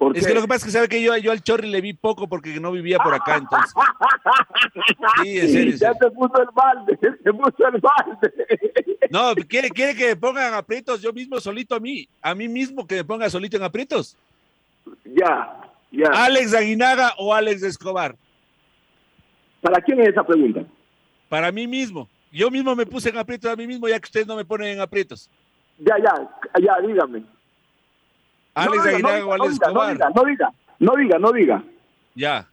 ¿Por Es que lo que pasa es que sabe que yo, yo al Chorri le vi poco porque no vivía por acá, entonces. Sí, en serio. en Ya se puso el balde, se puso el balde. No, ¿quiere, quiere que me pongan aprietos yo mismo solito a mí, a mí mismo que me ponga solito en aprietos. Ya, ya. Alex Aguinaga o Alex Escobar. ¿Para quién es esa pregunta? Para mí mismo. Yo mismo me puse en aprietos a mí mismo ya que ustedes no me ponen en aprietos. Ya, ya, ya, dígame. Alex no, diga, Aguinaga no, Alex diga, no diga, no diga, no diga, no diga. Ya.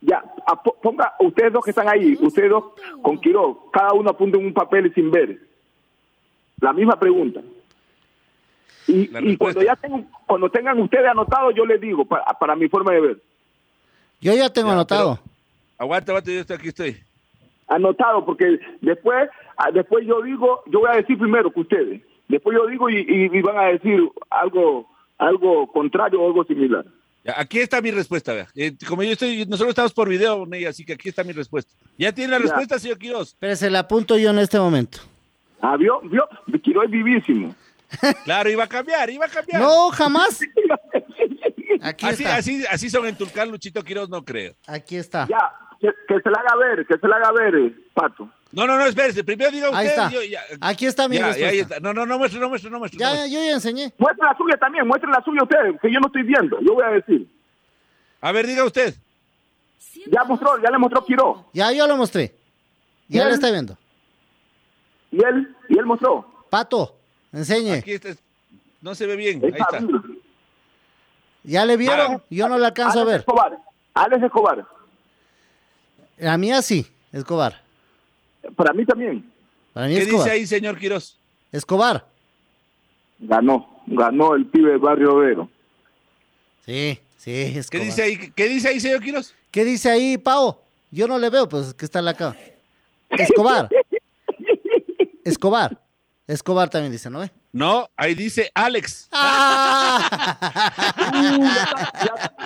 Ya, a- ponga, ustedes dos que están ahí, ustedes dos con Quiroz, cada uno apunte en un papel sin ver. La misma pregunta. Y, y cuando ya tengan, cuando tengan ustedes anotado, yo les digo, para, para mi forma de ver. Yo ya tengo Ya, anotado. Aguanta, aguanta, yo estoy aquí estoy. Anotado, porque después, ah, después yo digo, yo voy a decir primero que ustedes. Después yo digo y, y- y van a decir algo, algo contrario o algo similar. Aquí está mi respuesta, vea. Eh, como yo estoy, nosotros estamos por video, Ney, así que aquí está mi respuesta. ¿Ya tiene la Ya. respuesta, señor Quiroz? Pero se la apunto yo en este momento. Ah, vio, vio, Quiroz es vivísimo. Claro, iba a cambiar, iba a cambiar. No, jamás. Aquí Así, está. así, así son en Tulcán, Luchito Quiroz, no creo. Aquí está. Ya, que, que se la haga ver, que se la haga ver, eh, Pato. No, no, no, espérese. Primero diga usted. Ahí está. yo- ya- Aquí está mi ya, ya, respuesta. ahí está. No, no, no muestre, no muestre, no muestre. Ya, muestre. yo ya enseñé. Muestre la suya también, muestre la suya ustedes, que yo no estoy viendo, yo voy a decir. A ver, diga usted. Ya mostró, ya le mostró Quiroz. Ya yo lo mostré. Ya lo está viendo. Y él, y él mostró. Pato, enseñe. Aquí está. No se ve bien. Ahí Está está. ¿Ya le vieron? Yo no le alcanzo a Alex ver. Escobar, Alex Escobar, La mía sí, Escobar. para mí también. Para mí ¿Qué Escobar. dice ahí, señor Quiroz? Escobar. Ganó, ganó el pibe del barrio Vero. Sí, sí, ¿Qué Escobar. dice ahí, qué dice ahí, señor Quiroz? ¿Qué dice ahí, Pau? Yo no le veo, pues que está la acá. Escobar. Escobar. Escobar también dice, ¿no? ve? No, ahí dice Alex. ya,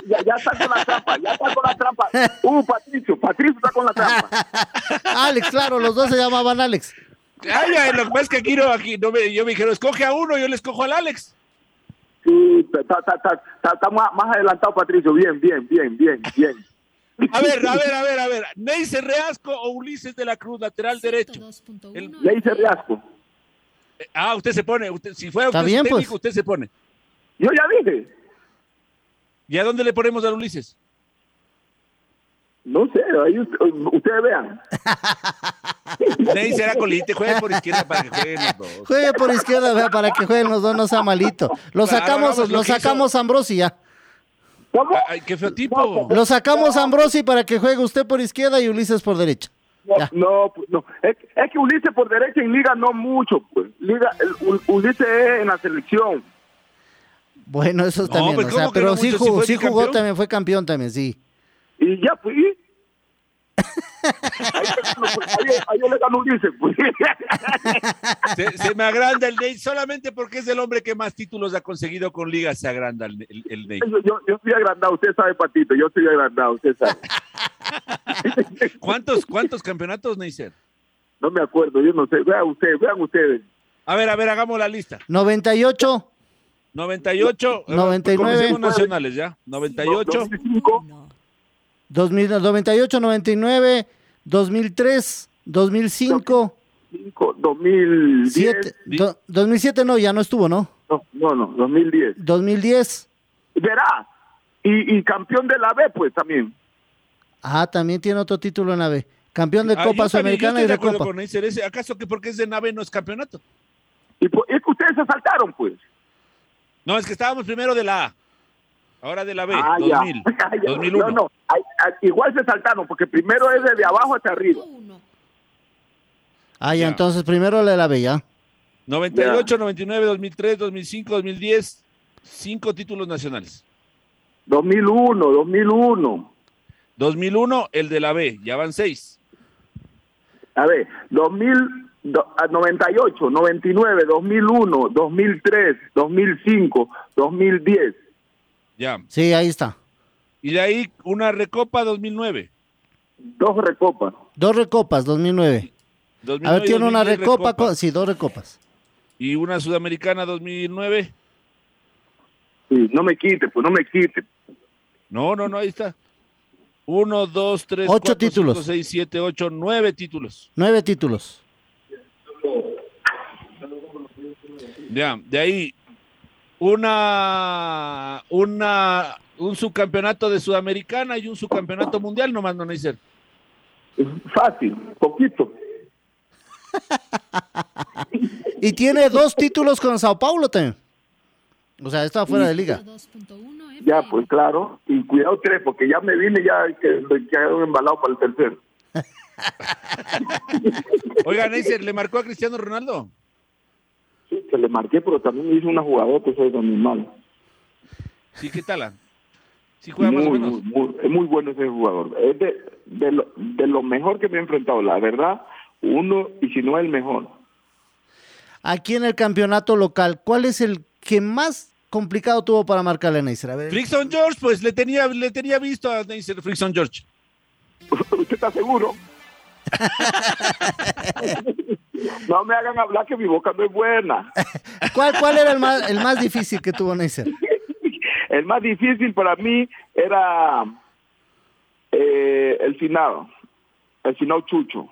ya, ya está con la trampa, ya está con la trampa. Uh, Patricio, Patricio está con la trampa. Alex, claro, los dos se llamaban Alex. Ay, ay, lo que pasa es que aquí no, aquí no me, yo me dijeron, escoge a uno, yo le escojo al Alex. Sí, está, está, está, está, está más, más adelantado, Patricio. Bien, bien, bien, bien, bien. A ver, a ver, a ver, a ver. ¿Neisser Reasco o Ulises de la Cruz, lateral derecho? El... Neisser Reasco. Ah, usted se pone. Usted, si fuera usted bien, técnico, pues. usted se pone. Yo ya dije. ¿Y a dónde le ponemos a Ulises? No sé, ahí usted- ustedes vean. Neisser a colite, juegue por izquierda para que jueguen los dos. Juegue por izquierda, vea, para que jueguen los dos, no sea malito. Lo Claro, sacamos, hagamos lo lo que hizo- sacamos a Ambrosi ya. Ay, qué feo tipo. Lo sacamos Ambrosi para que juegue usted por izquierda y Ulises por derecha. No, no, pues, no. Es, es que Ulises por derecha en Liga no mucho, pues. Liga, el- U- Ulises es en la selección. Bueno, eso No, también, pues, o sea, ¿cómo que pero no sí mucho? Jugó, sí jugó también, fue campeón también, sí. Y ya fui. ahí, ahí- ahí yo le gano a Ulises, pues. Se, se me agranda el Ney solamente porque es el hombre que más títulos ha conseguido con Liga. Se agranda el, el, el Ney. yo, yo, yo soy agrandado, usted sabe, Patito, yo soy agrandado, usted sabe. ¿Cuántos, cuántos campeonatos, Neisser? No me acuerdo, yo no sé. Vean ustedes, vean ustedes. A ver, a ver, hagamos la lista. 98, 98, eh, 99. comencemos nacionales ya. 98, 2000, 98, 99, 2003, 2005, 5, 2010. siete- do- 2007 no, ya no estuvo, ¿no? No, no, no, 2010. 2010, Verá. Y, y campeón de la B, pues también. Ah, también tiene otro título en la B. Campeón de Ah, Copa Sudamericana y de de Copa. con ese. ¿Acaso que porque es de nave no es campeonato? Y pues, es que ustedes se saltaron, pues. No, es que estábamos primero de la A. Ahora de la B, Ah, ya. 2000, Ah, ya. 2001. No, no, ay, ay, igual se saltaron, porque primero es desde abajo hasta arriba. Ah, ya, entonces primero la de la B, ya. 98, 99, 2003, 2005, 2010, cinco títulos nacionales. 2001, 2001. 2001, el de la B, ya van seis. A ver, 2000, do- ah, 98, 99, 2001, 2003, 2005, 2010. Ya. Sí, ahí está. Y de ahí una recopa 2009. Dos recopas. Dos recopas, 2009. A 2009, ver, tiene una 2010 recopa, recopa. sí, dos recopas. Y una sudamericana 2009. Sí, no me quite, pues no me quite. No, no, no, ahí está. Uno, dos, tres, Ocho cuatro, títulos. cinco, seis, siete, ocho, nueve títulos. Nueve títulos. Ya, de ahí una, una, un subcampeonato de Sudamericana y un subcampeonato mundial nomás, no Neisser. Fácil, poquito. Y tiene dos títulos con Sao Paulo también. O sea, está fuera de liga. Ya, pues claro. Y cuidado tres, porque ya me vine ya que quedaron embalado para el tercero. Oiga, Neisser, ¿le marcó a Cristiano Ronaldo? Sí, que le marqué, pero también hizo una jugadora que soy animal. Sí, ¿qué tal? Sí juega más o Muy, menos. muy, muy- es muy bueno ese jugador. Es de, de, lo, de lo mejor que me he enfrentado, la verdad, uno, y si no el mejor. Aquí en el campeonato local, ¿cuál es el que más complicado tuvo para marcarle a Neisser? A ver. Frickson George, pues le tenía, le tenía visto a Neisser Frickson George. ¿Usted está seguro? no me hagan hablar que mi boca no es buena. ¿Cuál, cuál era el más, el más difícil que tuvo Neisser? El más difícil para mí era eh, el final, el final Chucho.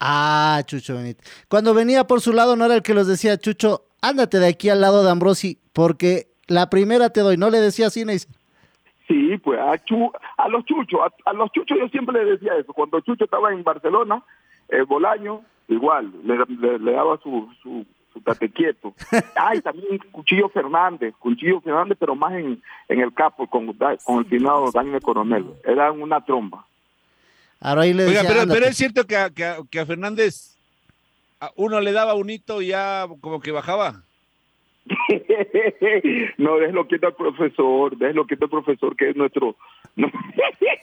Ah, Chucho Benítez. Cuando venía por su lado, no era el que los decía, Chucho, ándate de aquí al lado de Ambrosi, porque la primera te doy. No le decía así, Neisser. Sí, pues a, Chu- a los chuchos, a, a los chuchos yo siempre les decía eso. Cuando Chucho estaba en Barcelona, el Bolaño, igual, le, le- le daba su, su, su tate quieto. Ay, también Cuchillo Fernández, Cuchillo Fernández, pero más en, en el capo, con, con el finado Daniel Coronel. Era una tromba. Ahora ahí le Oiga, decía, pero, "Ándate". pero es cierto que a, que a- que a Fernández uno le daba un hito y ya como que bajaba. no, déjelo quieto al profesor, déjelo quieto al profesor que es nuestro, no-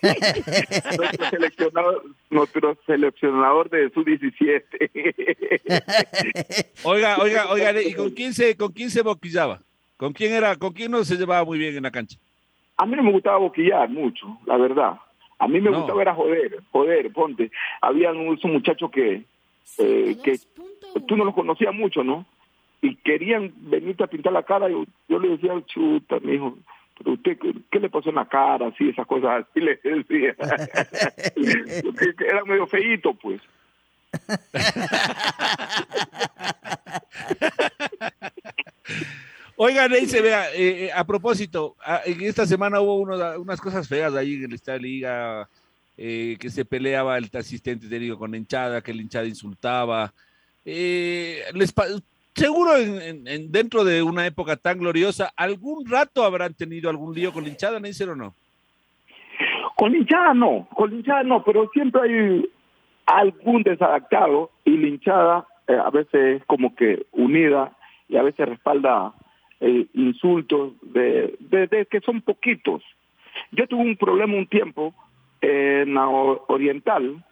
nuestro seleccionador, nuestro seleccionador de su 17. Oiga, oiga, oiga, ¿y con quién se, con quién se boquillaba? ¿Con quién era, con quién no se llevaba muy bien en la cancha? A mí no me gustaba boquillar mucho, la verdad. A mí me No. gustaba era joder, joder, ponte. Habían esos muchachos que, eh, que tú no los conocías mucho, ¿no? Y querían venirte a pintar la cara. Yo, yo le decía, chuta, mijo, pero usted, ¿qué, qué le pasó en la cara? Así, esas cosas así le decía. Era medio feíto, pues. Oigan, ahí se vea, eh, eh, a propósito, a- en esta semana hubo uno- unas cosas feas ahí en el Estado de Liga, eh, que se peleaba el asistente técnico con la hinchada, que la hinchada insultaba. Eh, les seguro en, en- en- dentro de una época tan gloriosa, algún rato habrán tenido algún lío con la hinchada, ¿no dicen o no? Con la hinchada no, con la hinchada no, pero siempre hay algún desadaptado y la hinchada eh, a veces es como que unida y a veces respalda eh, insultos de, de- de que son poquitos. Yo tuve un problema un tiempo en la Oriental,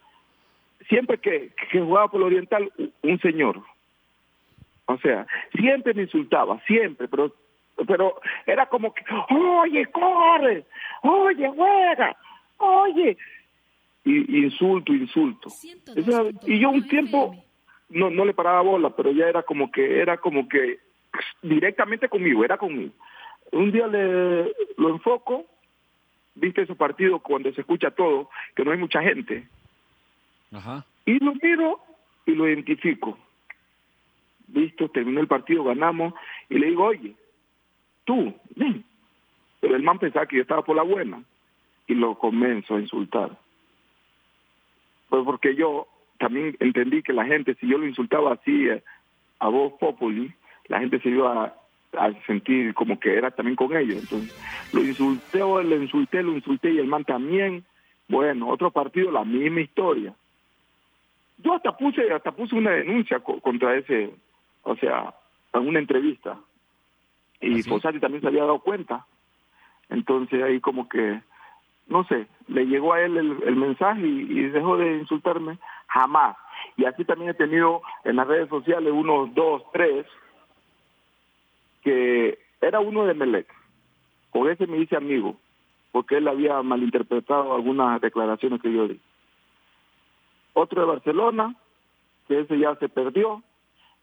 siempre que, que jugaba por la Oriental, un señor. O sea, siempre me insultaba, siempre, pero pero era como que, oye, corre, oye, juega, oye, y, insulto, insulto. O sea, y yo un tiempo no, no le paraba bola, pero ya era como que, era como que directamente conmigo, era conmigo. Un día le lo enfoco, viste esos partidos cuando se escucha todo, que no hay mucha gente, Ajá. y lo miro y lo identifico. Listo, terminó el partido, ganamos, y le digo, oye, tú, ven. Pero el man pensaba que yo estaba por la buena, y lo comienzo a insultar. Pues porque yo también entendí que la gente, si yo lo insultaba así eh, a voz populi, la gente se iba a, a sentir como que era también con ellos. Entonces, lo insulté, o lo insulté, lo insulté, y el man también. Bueno, otro partido, la misma historia. Yo hasta puse, hasta puse una denuncia co- contra ese, o sea, en una entrevista. Y Fossati también se había dado cuenta. Entonces ahí como que, no sé, le llegó a él el, el mensaje y, y dejó de insultarme. Jamás. Y así también he tenido en las redes sociales unos dos, tres, era uno de Melec. Con ese me hice amigo, porque él había malinterpretado algunas declaraciones que yo di. Otro de Barcelona, que ese ya se perdió.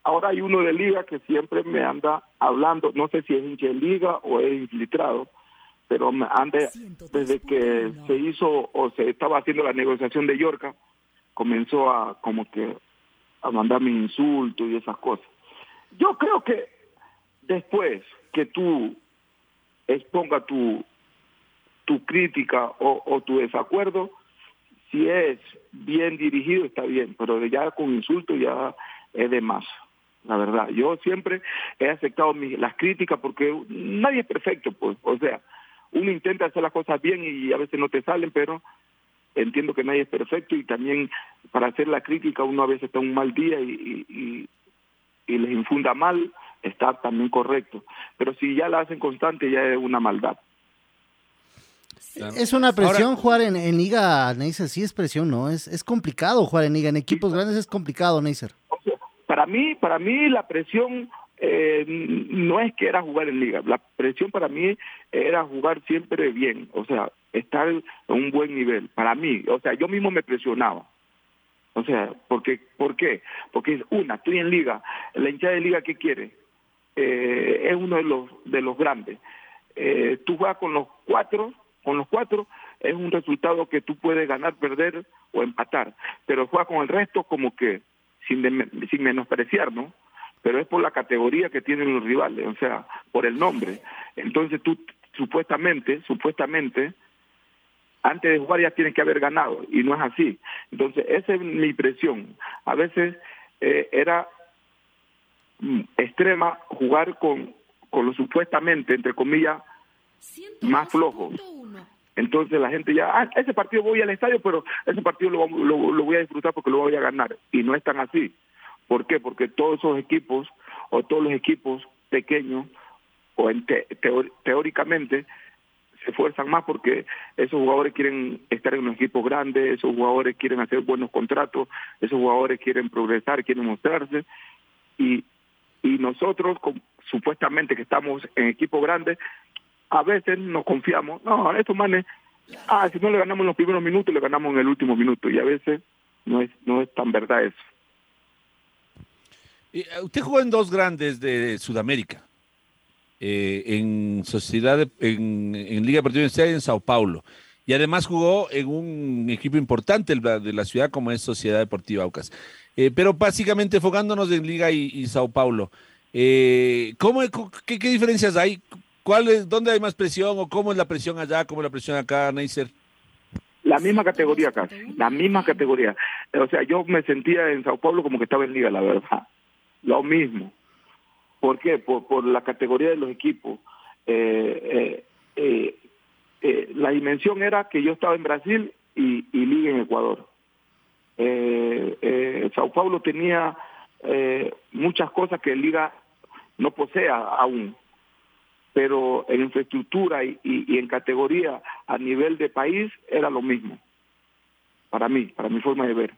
Ahora hay uno de Liga que siempre me anda hablando, no sé si es hincha de Liga o es infiltrado, pero me anda desde que se hizo o se estaba haciendo la negociación de Yorca, comenzó a como que a mandarme insultos y esas cosas. Yo creo que después que tú exponga tu tu crítica o, tu desacuerdo, si es bien dirigido está bien, pero ya con insultos ya es de más. La verdad, yo siempre he aceptado mi- las críticas porque nadie es perfecto, pues, o sea, uno intenta hacer las cosas bien y a veces no te salen, pero entiendo que nadie es perfecto y también para hacer la crítica uno a veces está un mal día y, y- les infunda mal, está también correcto. Pero si ya la hacen constante ya es una maldad. Es una presión jugar en, en Liga, Neisser. Sí, es presión, ¿no? Es, es complicado jugar en Liga. En equipos grandes es complicado, Neisser. Para mí, para mí la presión eh, no es que era jugar en liga, la presión para mí era jugar siempre bien, o sea, estar en un buen nivel. Para mí, o sea, yo mismo me presionaba. O sea, porque, ¿por qué? Porque es una, estoy en liga, la hinchada de liga, ¿qué quiere? Eh, es uno de los, de los grandes. Eh, tú juegas con los cuatro, con los cuatro es un resultado que tú puedes ganar, perder o empatar, pero juegas con el resto como que sin, de- sin menospreciar, ¿no? Pero es por la categoría que tienen los rivales, o sea, por el nombre. Entonces tú supuestamente, supuestamente, antes de jugar ya tienes que haber ganado y no es así. Entonces esa es mi presión. A veces eh, era mm, extrema jugar con, con lo supuestamente, entre comillas, más flojo. Entonces la gente ya, ah, ese partido voy al estadio, pero ese partido lo, lo, lo voy a disfrutar porque lo voy a ganar. Y no es tan así. ¿Por qué? Porque todos esos equipos, o todos los equipos pequeños, o en te- teóricamente, se esfuerzan más porque esos jugadores quieren estar en los equipos grandes, esos jugadores quieren hacer buenos contratos, esos jugadores quieren progresar, quieren mostrarse. Y, y nosotros, con- supuestamente que estamos en equipos grandes, a veces nos confiamos, no, estos manes, ah, si no le ganamos en los primeros minutos, le ganamos en el último minuto, y a veces no es, no es tan verdad eso. Eh, Usted jugó en dos grandes de Sudamérica. Eh, en Sociedad, en, Liga Deportiva Universitaria en Sao Paulo. Y además jugó en un equipo importante de la- ciudad como es Sociedad Deportiva Aucas. Eh, pero básicamente enfocándonos en Liga y, y Sao Paulo. Eh, ¿cómo, qué, qué diferencias hay? ¿Cuál es, ¿Dónde hay más presión o cómo es la presión allá, cómo es la presión acá, Neisser? La misma categoría casi, la misma categoría. O sea, yo me sentía en Sao Paulo como que estaba en liga, la verdad. Lo mismo. ¿Por qué? Por, la categoría de los equipos. Eh, eh, eh, la dimensión era que yo estaba en Brasil y, liga en Ecuador. Sao Paulo tenía muchas cosas que liga no posea aún pero en infraestructura y, y- en categoría a nivel de país era lo mismo. Para mí, para mi forma de ver.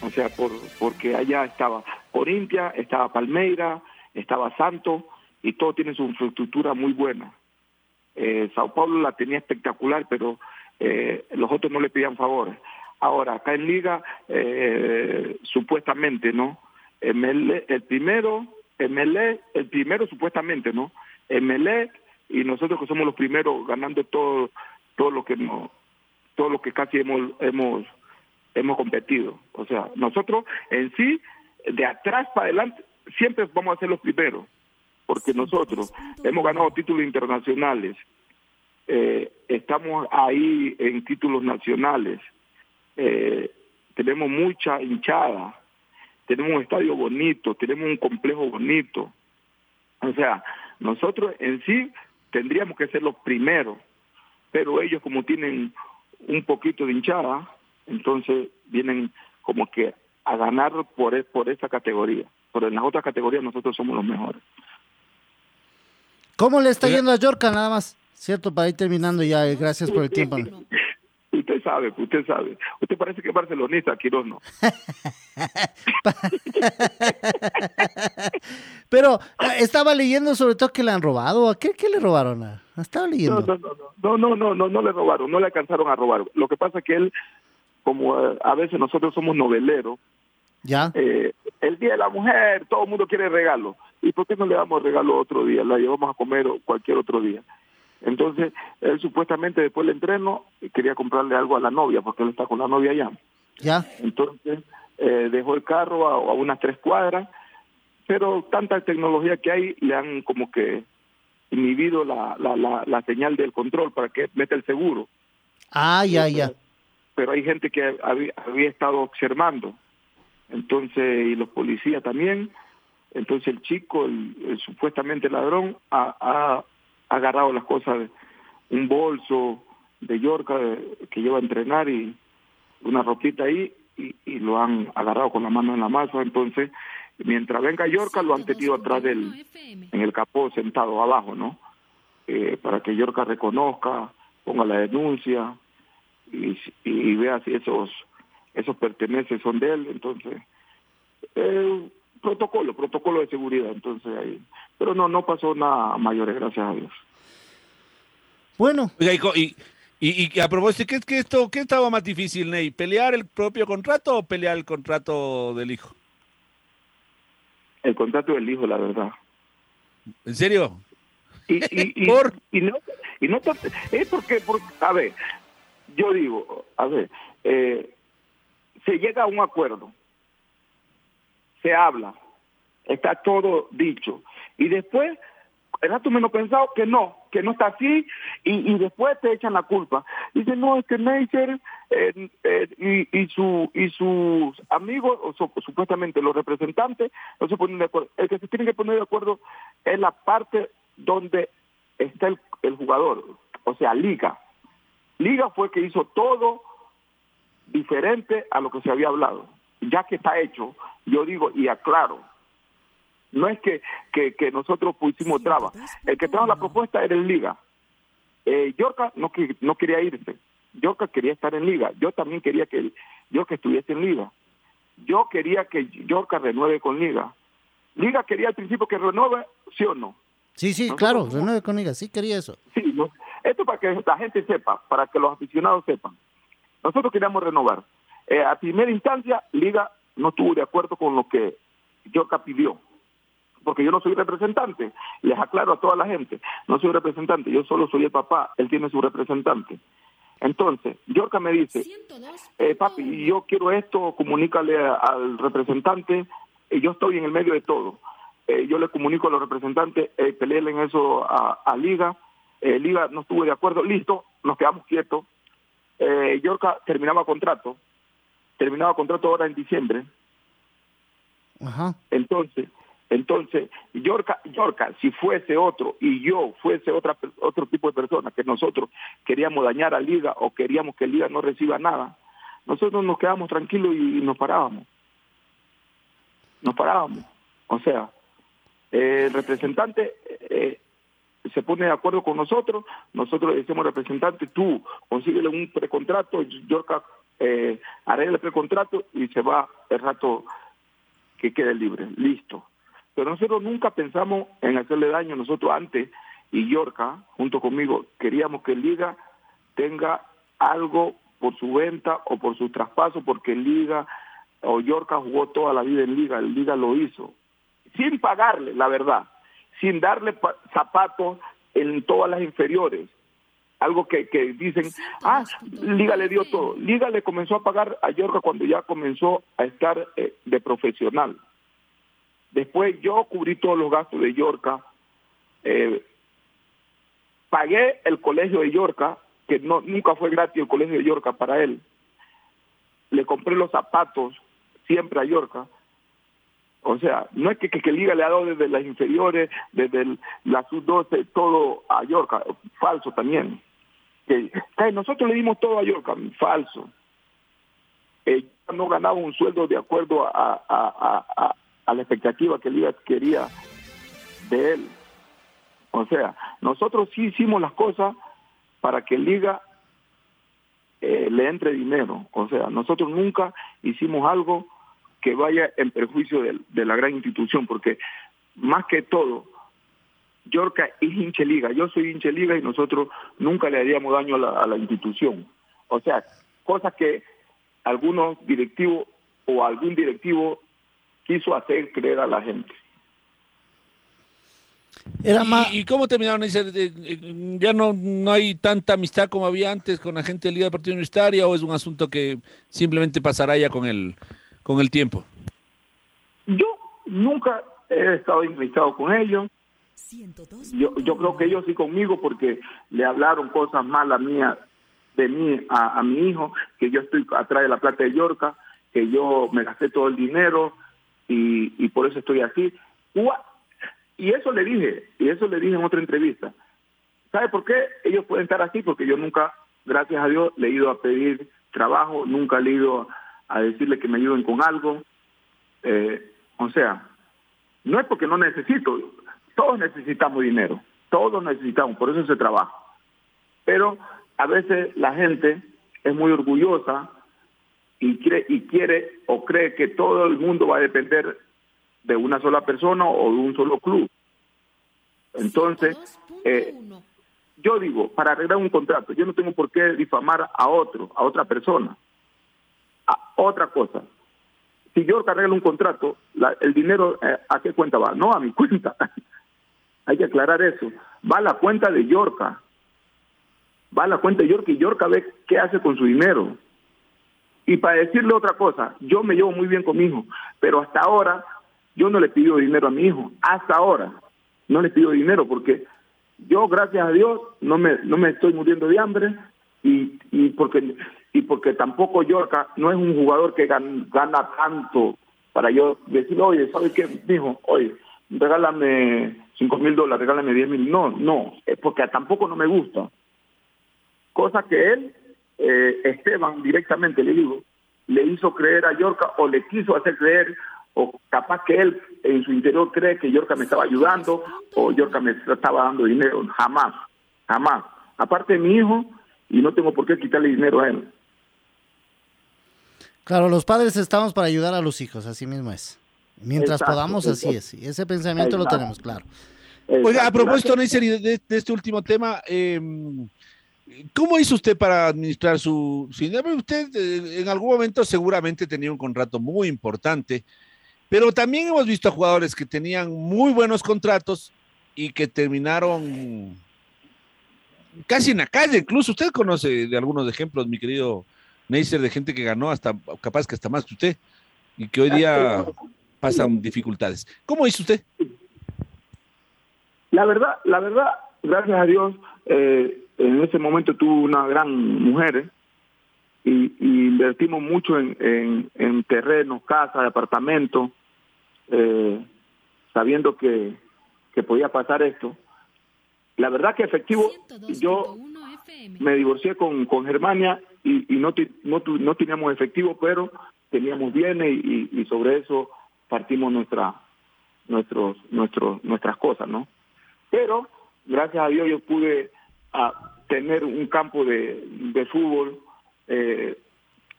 O sea, por, porque allá estaba Olimpia, estaba Palmeira, estaba Santo, y todo tiene su infraestructura muy buena. Eh, Sao Paulo la tenía espectacular, pero eh, los otros no le pedían favores. Ahora, acá en Liga, eh, supuestamente, ¿no? ML el primero, MLE, el primero supuestamente, ¿no? MLE y nosotros que somos los primeros ganando todo todo lo que no todo lo que casi hemos hemos hemos competido. O sea, nosotros en sí de atrás para adelante siempre vamos a ser los primeros, porque nosotros hemos ganado títulos internacionales, eh, estamos ahí en títulos nacionales, eh, tenemos mucha hinchada, tenemos un estadio bonito, tenemos un complejo bonito. O sea, nosotros en sí tendríamos que ser los primeros, pero ellos como tienen un poquito de hinchada, entonces vienen como que a ganar por, e- por esa categoría. Pero en las otras categorías nosotros somos los mejores. ¿Cómo le está yendo a Yorka nada más? Cierto, para ir terminando ya, eh, gracias por el tiempo. Usted sabe, usted sabe. Usted parece que es barcelonista, Quiroz no. Pero eh, estaba leyendo sobre todo que le han robado. ¿A qué, qué le robaron? Ah, Estaba leyendo. No, no, no, no, no, no, no le robaron, no le alcanzaron a robar. Lo que pasa es que él, como eh, a veces nosotros somos noveleros, ¿Ya? eh, el Día de la Mujer, todo el mundo quiere regalo. ¿Y por qué no le damos regalo otro día? La llevamos a comer cualquier otro día. Entonces, él supuestamente después del entreno quería comprarle algo a la novia, porque él está con la novia allá. ¿Ya? Entonces, eh, dejó el carro a, a unas tres cuadras, pero tanta tecnología que hay le han como que inhibido la, la, la, la señal del control para que meta el seguro. Ah, ya, ya. Pero hay gente que había, había estado observando, entonces, y los policías también. Entonces, el chico, el, el supuestamente ladrón, ha, ha agarrado las cosas, un bolso de Yorca de- que lleva a entrenar y una ropita ahí y, y lo han agarrado con la mano en la masa. Entonces, mientras venga Yorca, lo han tenido atrás del, en el capó sentado abajo, ¿no? Eh, para que Yorca reconozca, ponga la denuncia y, y vea si esos esos perteneces son de él. Entonces, eh, protocolo, protocolo de seguridad. Entonces, ahí. Pero no, no pasó nada mayores, gracias a Dios. Bueno. Oiga, y, y, y- y a propósito, ¿qué, qué, esto, ¿qué estaba más difícil, Ney? ¿Pelear el propio contrato o pelear el contrato del hijo? El contrato del hijo, la verdad. ¿En serio? Y, y, y, y no, y no por- es porque, por- a ver, yo digo, a ver, eh, se llega a un acuerdo, se habla, está todo dicho, y después, el rato menos pensado que no, que no está así, y, después te echan la culpa. Dicen, no, es que Neisser eh, eh, y, y, su, y sus amigos, o su- supuestamente los representantes, no se ponen de acuerdo. El que se tiene que poner de acuerdo es la parte donde está el, el jugador, o sea, Liga. Liga fue que hizo todo diferente a lo que se había hablado. Ya que está hecho, yo digo y aclaro, no es que, que, que nosotros pusimos trabas. El que trajo la propuesta era el Liga. Eh, Yorka no, que- no quería irse. Yorka quería estar en Liga. Yo también quería que Yorka estuviese en Liga. Yo quería que Yorka renueve con Liga. Liga quería al principio que renueve, sí o no. Sí, sí, claro, renueve con ella, sí quería eso. Sí, no. esto para que la gente sepa, para que los aficionados sepan. Nosotros queríamos renovar. Eh, a primera instancia, Liga no estuvo de acuerdo con lo que Yorka pidió. porque yo no soy representante. Les aclaro a toda la gente, no soy representante, yo solo soy el papá, él tiene su representante. Entonces, Yorka me dice, eh, papi, yo quiero esto, comunícale al representante, yo estoy en el medio de todo. Eh, yo le comunico a los representantes, eh, peleéle en eso a, a Liga, eh, Liga no estuvo de acuerdo, listo, nos quedamos quietos. Eh, Yorka terminaba contrato, terminaba contrato ahora en diciembre, Ajá. entonces, entonces, Yorka, Yorka, si fuese otro y yo fuese otra otro tipo de persona que nosotros queríamos dañar a Liga o queríamos que Liga no reciba nada, nosotros nos quedamos tranquilos y, y nos parábamos. Nos parábamos. O sea, eh, el representante eh, se pone de acuerdo con nosotros, nosotros le decimos representante, tú consíguele un precontrato, Yorka eh, arregla el precontrato y se va el rato que quede libre, listo. Pero nosotros nunca pensamos en hacerle daño, nosotros antes, y Yorka, junto conmigo, queríamos que Liga tenga algo por su venta o por su traspaso, porque Liga o Yorka jugó toda la vida en Liga, Liga lo hizo, sin pagarle, la verdad, sin darle pa- zapatos en todas las inferiores. Algo que, que dicen, ah, Liga le dio todo. Liga le comenzó a pagar a Yorka cuando ya comenzó a estar eh, de profesional. Después yo cubrí todos los gastos de Yorka. eh, pagué el colegio de Yorka, que no, nunca fue gratis el colegio de Yorka para él. Le compré los zapatos siempre a Yorka. O sea, no es que, que, que Liga le ha dado desde las inferiores, desde la sub-12, todo a Yorka. Falso también. Que, nosotros le dimos todo a Yorka. Falso. Eh, no ganaba un sueldo de acuerdo a, a- a- a- a la expectativa que Liga quería de él. O sea, nosotros sí hicimos las cosas para que Liga eh, le entre dinero. O sea, nosotros nunca hicimos algo que vaya en perjuicio de, de la gran institución, porque más que todo, Yorka es hinche liga, yo soy hinche liga y nosotros nunca le haríamos daño a la, a la institución. O sea, cosas que algunos directivos o algún directivo quiso hacer creer a la gente. Era ¿Y, y cómo terminaron? Eh, ¿Ya no, no hay tanta amistad como había antes con la gente de Liga de Partido Universitaria o es un asunto que simplemente pasará ya con el, con el tiempo? Yo nunca he estado implicado con ellos. Yo, yo creo que ellos sí conmigo porque le hablaron cosas malas mías de mí a, a mi hijo, que yo estoy atrás de la plata de Yorca, que yo me gasté todo el dinero y, y por eso estoy así. Y eso le dije, y eso le dije en otra entrevista. ¿Sabe por qué ellos pueden estar así? Porque yo nunca, gracias a Dios, le he ido a pedir trabajo, nunca le he ido a decirle que me ayuden con algo. Eh, o sea, no es porque no necesito, todos necesitamos dinero, todos necesitamos, por eso se trabaja. Pero a veces la gente es muy orgullosa y quiere, y quiere o cree que todo el mundo va a depender de una sola persona o de un solo club. Entonces, eh, yo digo, para arreglar un contrato, yo no tengo por qué difamar a otro, a otra persona. Otra cosa, si yo arreglo un contrato, el dinero, eh, ¿a qué cuenta va? No, a mi cuenta. Hay que aclarar eso. Va a la cuenta de Yorca. Va a la cuenta de Yorca y Yorca ve qué hace con su dinero. Y para decirle otra cosa, yo me llevo muy bien con mi hijo, pero hasta ahora yo no le pido dinero a mi hijo. Hasta ahora no le pido dinero porque yo, gracias a Dios, no me, no me estoy muriendo de hambre y, y porque y porque tampoco Yorca no es un jugador que gan- gana tanto para yo decirle, oye, ¿sabes qué, mijo? Oye, regálame cinco mil dólares, regálame diez mil. No, no, es porque tampoco no me gusta. Cosa que él, eh, Esteban, directamente le digo, le hizo creer a Yorca o le quiso hacer creer o capaz que él en su interior cree que Yorca me estaba ayudando o Yorca me estaba dando dinero. Jamás, jamás. Aparte mi hijo, y no tengo por qué quitarle dinero a él. Claro, los padres estamos para ayudar a los hijos, así mismo es. Mientras Exacto, podamos, así es. Y ese pensamiento lo tenemos, claro. Oiga, a propósito, Neisser, y de, de- este último tema, eh, ¿cómo hizo usted para administrar su, su dinero? Usted eh, en algún momento seguramente tenía un contrato muy importante Pero también hemos visto a jugadores que tenían muy buenos contratos y que terminaron casi en la calle. Incluso usted conoce de algunos ejemplos, mi querido Neisser, de gente que ganó hasta, capaz que hasta más que usted, y que hoy día pasan dificultades. ¿Cómo hizo usted? La verdad, la verdad, gracias a Dios, eh, en ese momento tuve una gran mujer ¿eh? y, y, invertimos mucho en, en, en terrenos, casas, apartamentos, eh, sabiendo que, que podía pasar esto. La verdad que efectivo, yo me divorcié con, con Germania y, y no, no, no teníamos efectivo, pero teníamos bienes y, y, sobre eso partimos nuestra, nuestros, nuestros, nuestras cosas, ¿no? Pero, gracias a Dios, yo pude a, tener un campo de, de fútbol. Eh,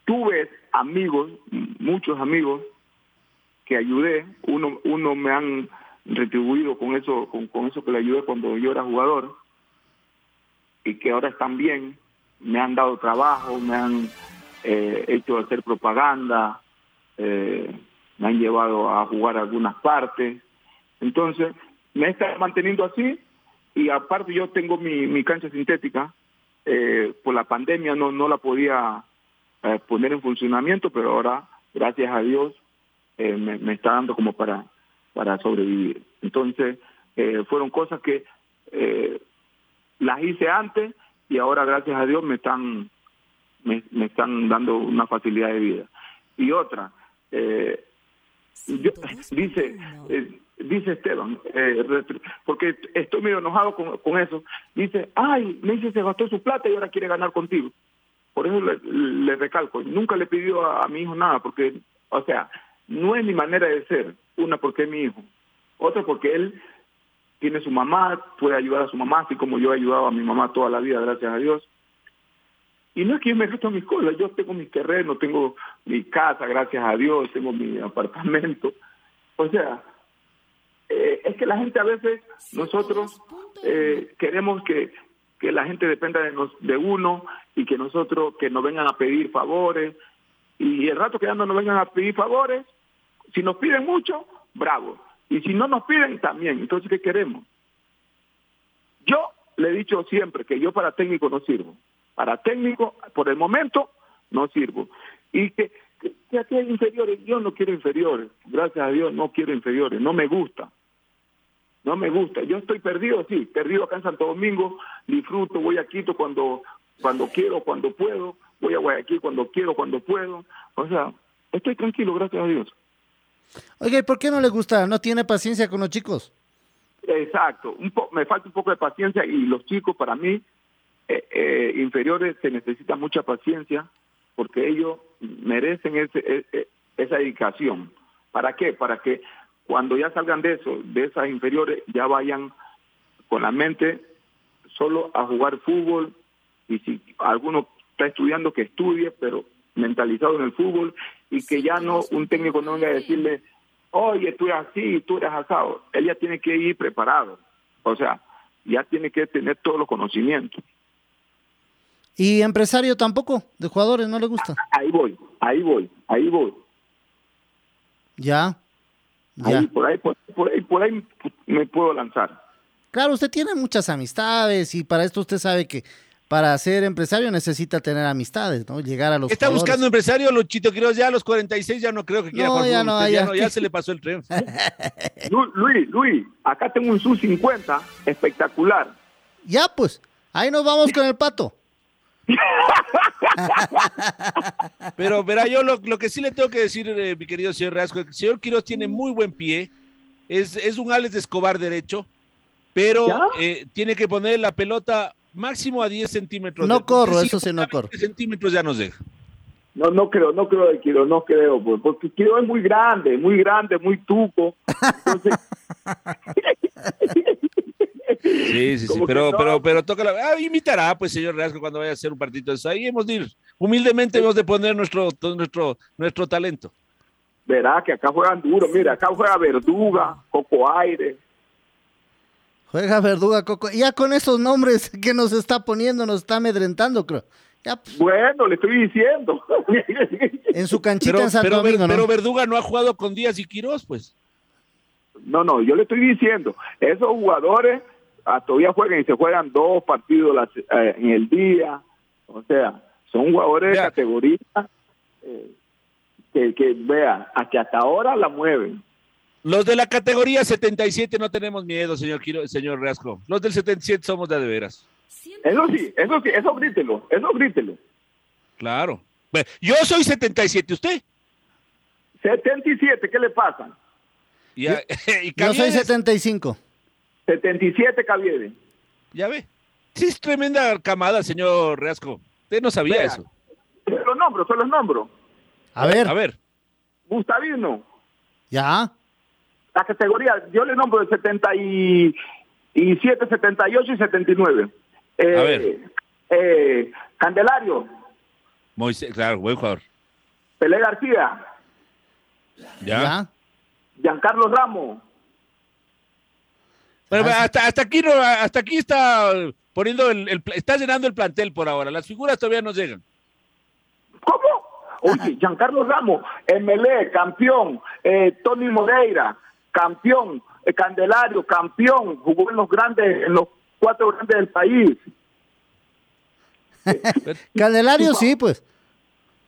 tuve amigos, muchos amigos, que ayudé. Uno, uno me han retribuido con eso, con, con eso que le ayudé cuando yo era jugador y que ahora están bien, me han dado trabajo, me han eh, hecho hacer propaganda, eh, me han llevado a jugar algunas partes. Entonces, me está manteniendo así y aparte yo tengo mi, mi cancha sintética, eh, por la pandemia no, no la podía poner en funcionamiento, pero ahora, gracias a Dios, me, me, está dando como para, para sobrevivir. Entonces, fueron cosas que las hice antes y ahora, gracias a Dios, me están, me, me están dando una facilidad de vida. Y otra, yo, dice dice Esteban, eh, porque estoy medio enojado con, con, eso, dice, ay, me dice se gastó su plata y ahora quiere ganar contigo. Por eso le, le recalco, nunca le pidió a, a, mi hijo nada, porque, o sea, no es mi manera de ser, una porque es mi hijo, otra porque él tiene su mamá, puede ayudar a su mamá, así como yo he ayudado a mi mamá toda la vida, gracias a Dios. Y no es que yo me gasto mis cosas, yo tengo mi terreno, tengo mi casa, gracias a Dios, tengo mi apartamento. O sea, eh, es que la gente a veces, nosotros eh, queremos que, que la gente dependa de, nos, de uno y que nosotros, que nos vengan a pedir favores. Y el rato que ya no nos vengan a pedir favores, si nos piden mucho, bravo. Y si no nos piden, también. Entonces, ¿qué queremos? Yo le he dicho siempre que yo para técnico no sirvo. Para técnico, por el momento, no sirvo. Y que, que, que aquí hay inferiores. Yo no quiero inferiores. Gracias a Dios no quiero inferiores. No me gusta no me gusta. Yo estoy perdido, sí, perdido acá en Santo Domingo, disfruto, voy a Quito cuando, cuando quiero, cuando puedo, voy a Guayaquil cuando quiero, cuando puedo. O sea, estoy tranquilo, gracias a Dios. Oye, ¿por qué no le gusta? ¿No tiene paciencia con los chicos? Exacto, un me falta un poco de paciencia y los chicos para mí eh, eh, inferiores se necesita mucha paciencia porque ellos merecen ese, ese, esa dedicación. ¿Para qué? Para que cuando ya salgan de eso, de esas inferiores, ya vayan con la mente solo a jugar fútbol y si alguno está estudiando que estudie, pero mentalizado en el fútbol y que ya no un técnico no venga a decirle, oye, tú eres así, tú eres asado. Él ya tiene que ir preparado. O sea, ya tiene que tener todos los conocimientos. ¿Y empresario tampoco? ¿De jugadores no le gusta? Ahí voy, ahí voy, ahí voy. Ya. Ahí, por, ahí, por, por, ahí, por ahí me puedo lanzar. Claro, usted tiene muchas amistades y para esto usted sabe que para ser empresario necesita tener amistades, ¿no? Llegar a los Está jugadores. buscando empresario, Luchito Quiroz, ya a los 46 ya no creo que quiera No, jugar ya no, ya- no, ya se le pasó el tren. Luis, Luis, acá tengo un Su-50 espectacular. Ya, pues, ahí nos vamos con el pato. Pero, verá, yo lo, lo que sí le tengo que decir, eh, mi querido señor Rasco, el señor Quiroz tiene muy buen pie, es, es un Alex de Escobar derecho, pero eh, tiene que poner la pelota máximo a 10 centímetros. No de- corro, eso sí no corro. 20 centímetros ya nos deja. No, no creo, no creo de Quiro, no creo, pues, porque Quiro es muy grande, muy grande, muy tuco. Entonces, Sí, sí, sí, pero, no. pero, pero toca la... Ah, invitará, pues, señor Rasco, cuando vaya a hacer un partido de eso. Ahí hemos de ir, humildemente hemos de poner nuestro, todo nuestro, nuestro talento. verá que acá juegan duro, mira, acá juega Verduga, Coco Aire. Juega Verduga Coco. Ya con esos nombres que nos está poniendo, nos está amedrentando, creo. Bueno, le estoy diciendo. En su canchita Pero, en Santo pero, Ver- Domingo, ¿no? pero Verduga no ha jugado con Díaz y Quirós, pues. No, no, yo le estoy diciendo, esos jugadores ah, todavía juegan y se juegan dos partidos las- eh, en el día. O sea, son jugadores de categoría eh, que, que, vea, a que hasta ahora la mueven. Los de la categoría 77 no tenemos miedo, señor Quiro- señor Reasco. Los del 77 somos de a de veras. Eso sí, eso sí, eso grítelo, eso grítelo. Claro. Yo soy 77, ¿usted? 77, ¿qué le pasa? Y, a- y Yo soy Caviedes, 75. 77 Caviedes. Ya ve. Sí, es tremenda camada, señor Reasco. Usted no sabía Vea. eso. Se los nombro, se los nombro. A ver. A ver. Gustavino, Ya. La categoría, yo le nombro el 77, 78 y 79. Eh, A ver. eh, Candelario, Moisés, claro, buen jugador. Pelé García, Ya. Giancarlo Ramos, Bueno, hasta, hasta aquí no, hasta aquí está poniendo el, está llenando el plantel por ahora. Las figuras todavía no llegan. Oye, Giancarlo Ramos, MLE, campeón, eh, Tony Moreira, campeón, eh, Candelario, campeón, jugó en los grandes, en los cuatro grandes del país. Candelario sí, pues.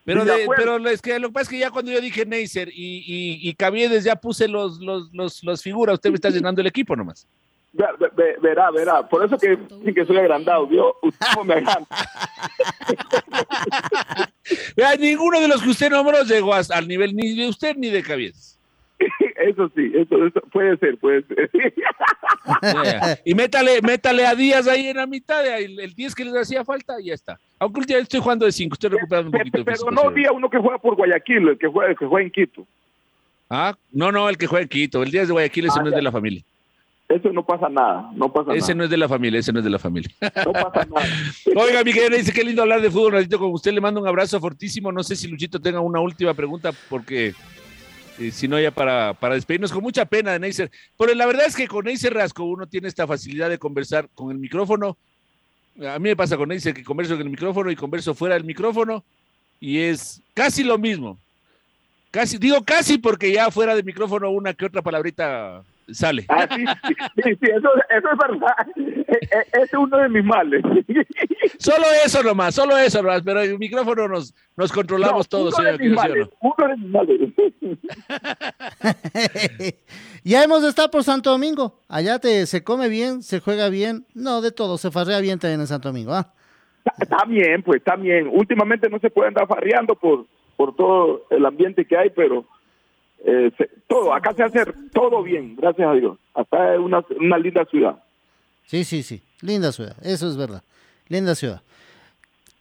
Pero, de pero es que lo que pasa es que ya cuando yo dije Neisser y, y, y Caviedes ya puse los, los, los, los figuras, usted me está llenando el equipo nomás. Ve- ve- ve- verá, verá, por eso que sí que soy agrandado, ¿vio? Usted no me agranda. Vea, ninguno de los que usted nombró llegó al nivel ni de usted ni de Caviedes. Eso sí, eso, eso puede ser, puede ser. Y métale, métale a Díaz ahí en la mitad, el, el 10 que les hacía falta y ya está. Aunque últimamente estoy jugando de 5, estoy recuperando un poquito de Pero físico, no señor. día uno que juega por Guayaquil, el que juega, el que juega en Quito. Ah, no, no, el que juega en Quito. El 10 de Guayaquil, ese Ah, no es de la familia. Eso no pasa nada, no pasa Ese nada. no es de la familia, ese no es de la familia. No pasa nada. Oiga, mi querido, dice qué lindo hablar de fútbol, ratito con usted. Le mando un abrazo fortísimo. No sé si Luchito tenga una última pregunta, porque eh, si no, ya para, para despedirnos, con mucha pena de Neisser. Pero la verdad es que con Neisser Rasco uno tiene esta facilidad de conversar con el micrófono. A mí me pasa con Neisser que converso con el micrófono y converso fuera del micrófono, y es casi lo mismo. Casi, digo casi porque ya fuera del micrófono una que otra palabrita sale. Ah, sí, sí, sí, sí, eso, eso es verdad. E- e- Ese es uno de mis males. Solo eso nomás, solo eso nomás, pero el micrófono nos, nos controlamos No, todos, uno de señor uno de mis males. ya hemos de estar por Santo Domingo. Allá te, se come bien, se juega bien. No, de todo, se farrea bien también en Santo Domingo. ¿ah? Está bien, pues está bien. Últimamente no se puede andar farreando por, por todo el ambiente que hay, pero eh, se- todo, acá se hace todo bien, gracias a Dios. Acá es una, una linda ciudad. Sí, sí, sí. Linda ciudad, eso es verdad. Linda ciudad.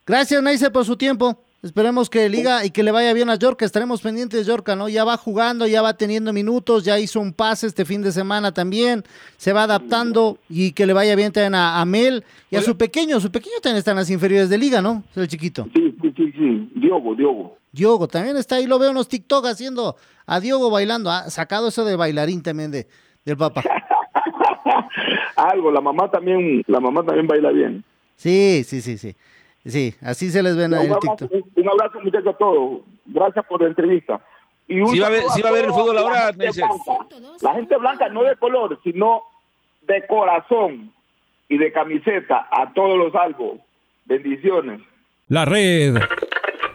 Gracias, Neise, por su tiempo. Esperemos que liga y que le vaya bien a Yorca. Estaremos pendientes de Yorca, ¿no? Ya va jugando, ya va teniendo minutos, ya hizo un pase este fin de semana también. Se va adaptando y que le vaya bien también a, a Mel y a su pequeño. Su pequeño también está en las inferiores de liga, ¿no? Es el chiquito. Sí, sí, sí, sí. Diogo, Diogo. Diogo también está ahí, lo veo en los TikTok haciendo a Diogo bailando. Ha sacado eso de bailarín también de, del papá. Algo, la mamá también, la mamá también baila bien. Sí, sí, sí, sí. Sí, así se les ven en un, el abrazo, TikTok. un- abrazo, muchachos, a todos. Gracias por la entrevista. Y un Sí va a ver- saludo sí va a ver el fútbol ahora, blanca. La gente blanca, no de color, sino de corazón y de camiseta. A todos los salvos. Bendiciones. La red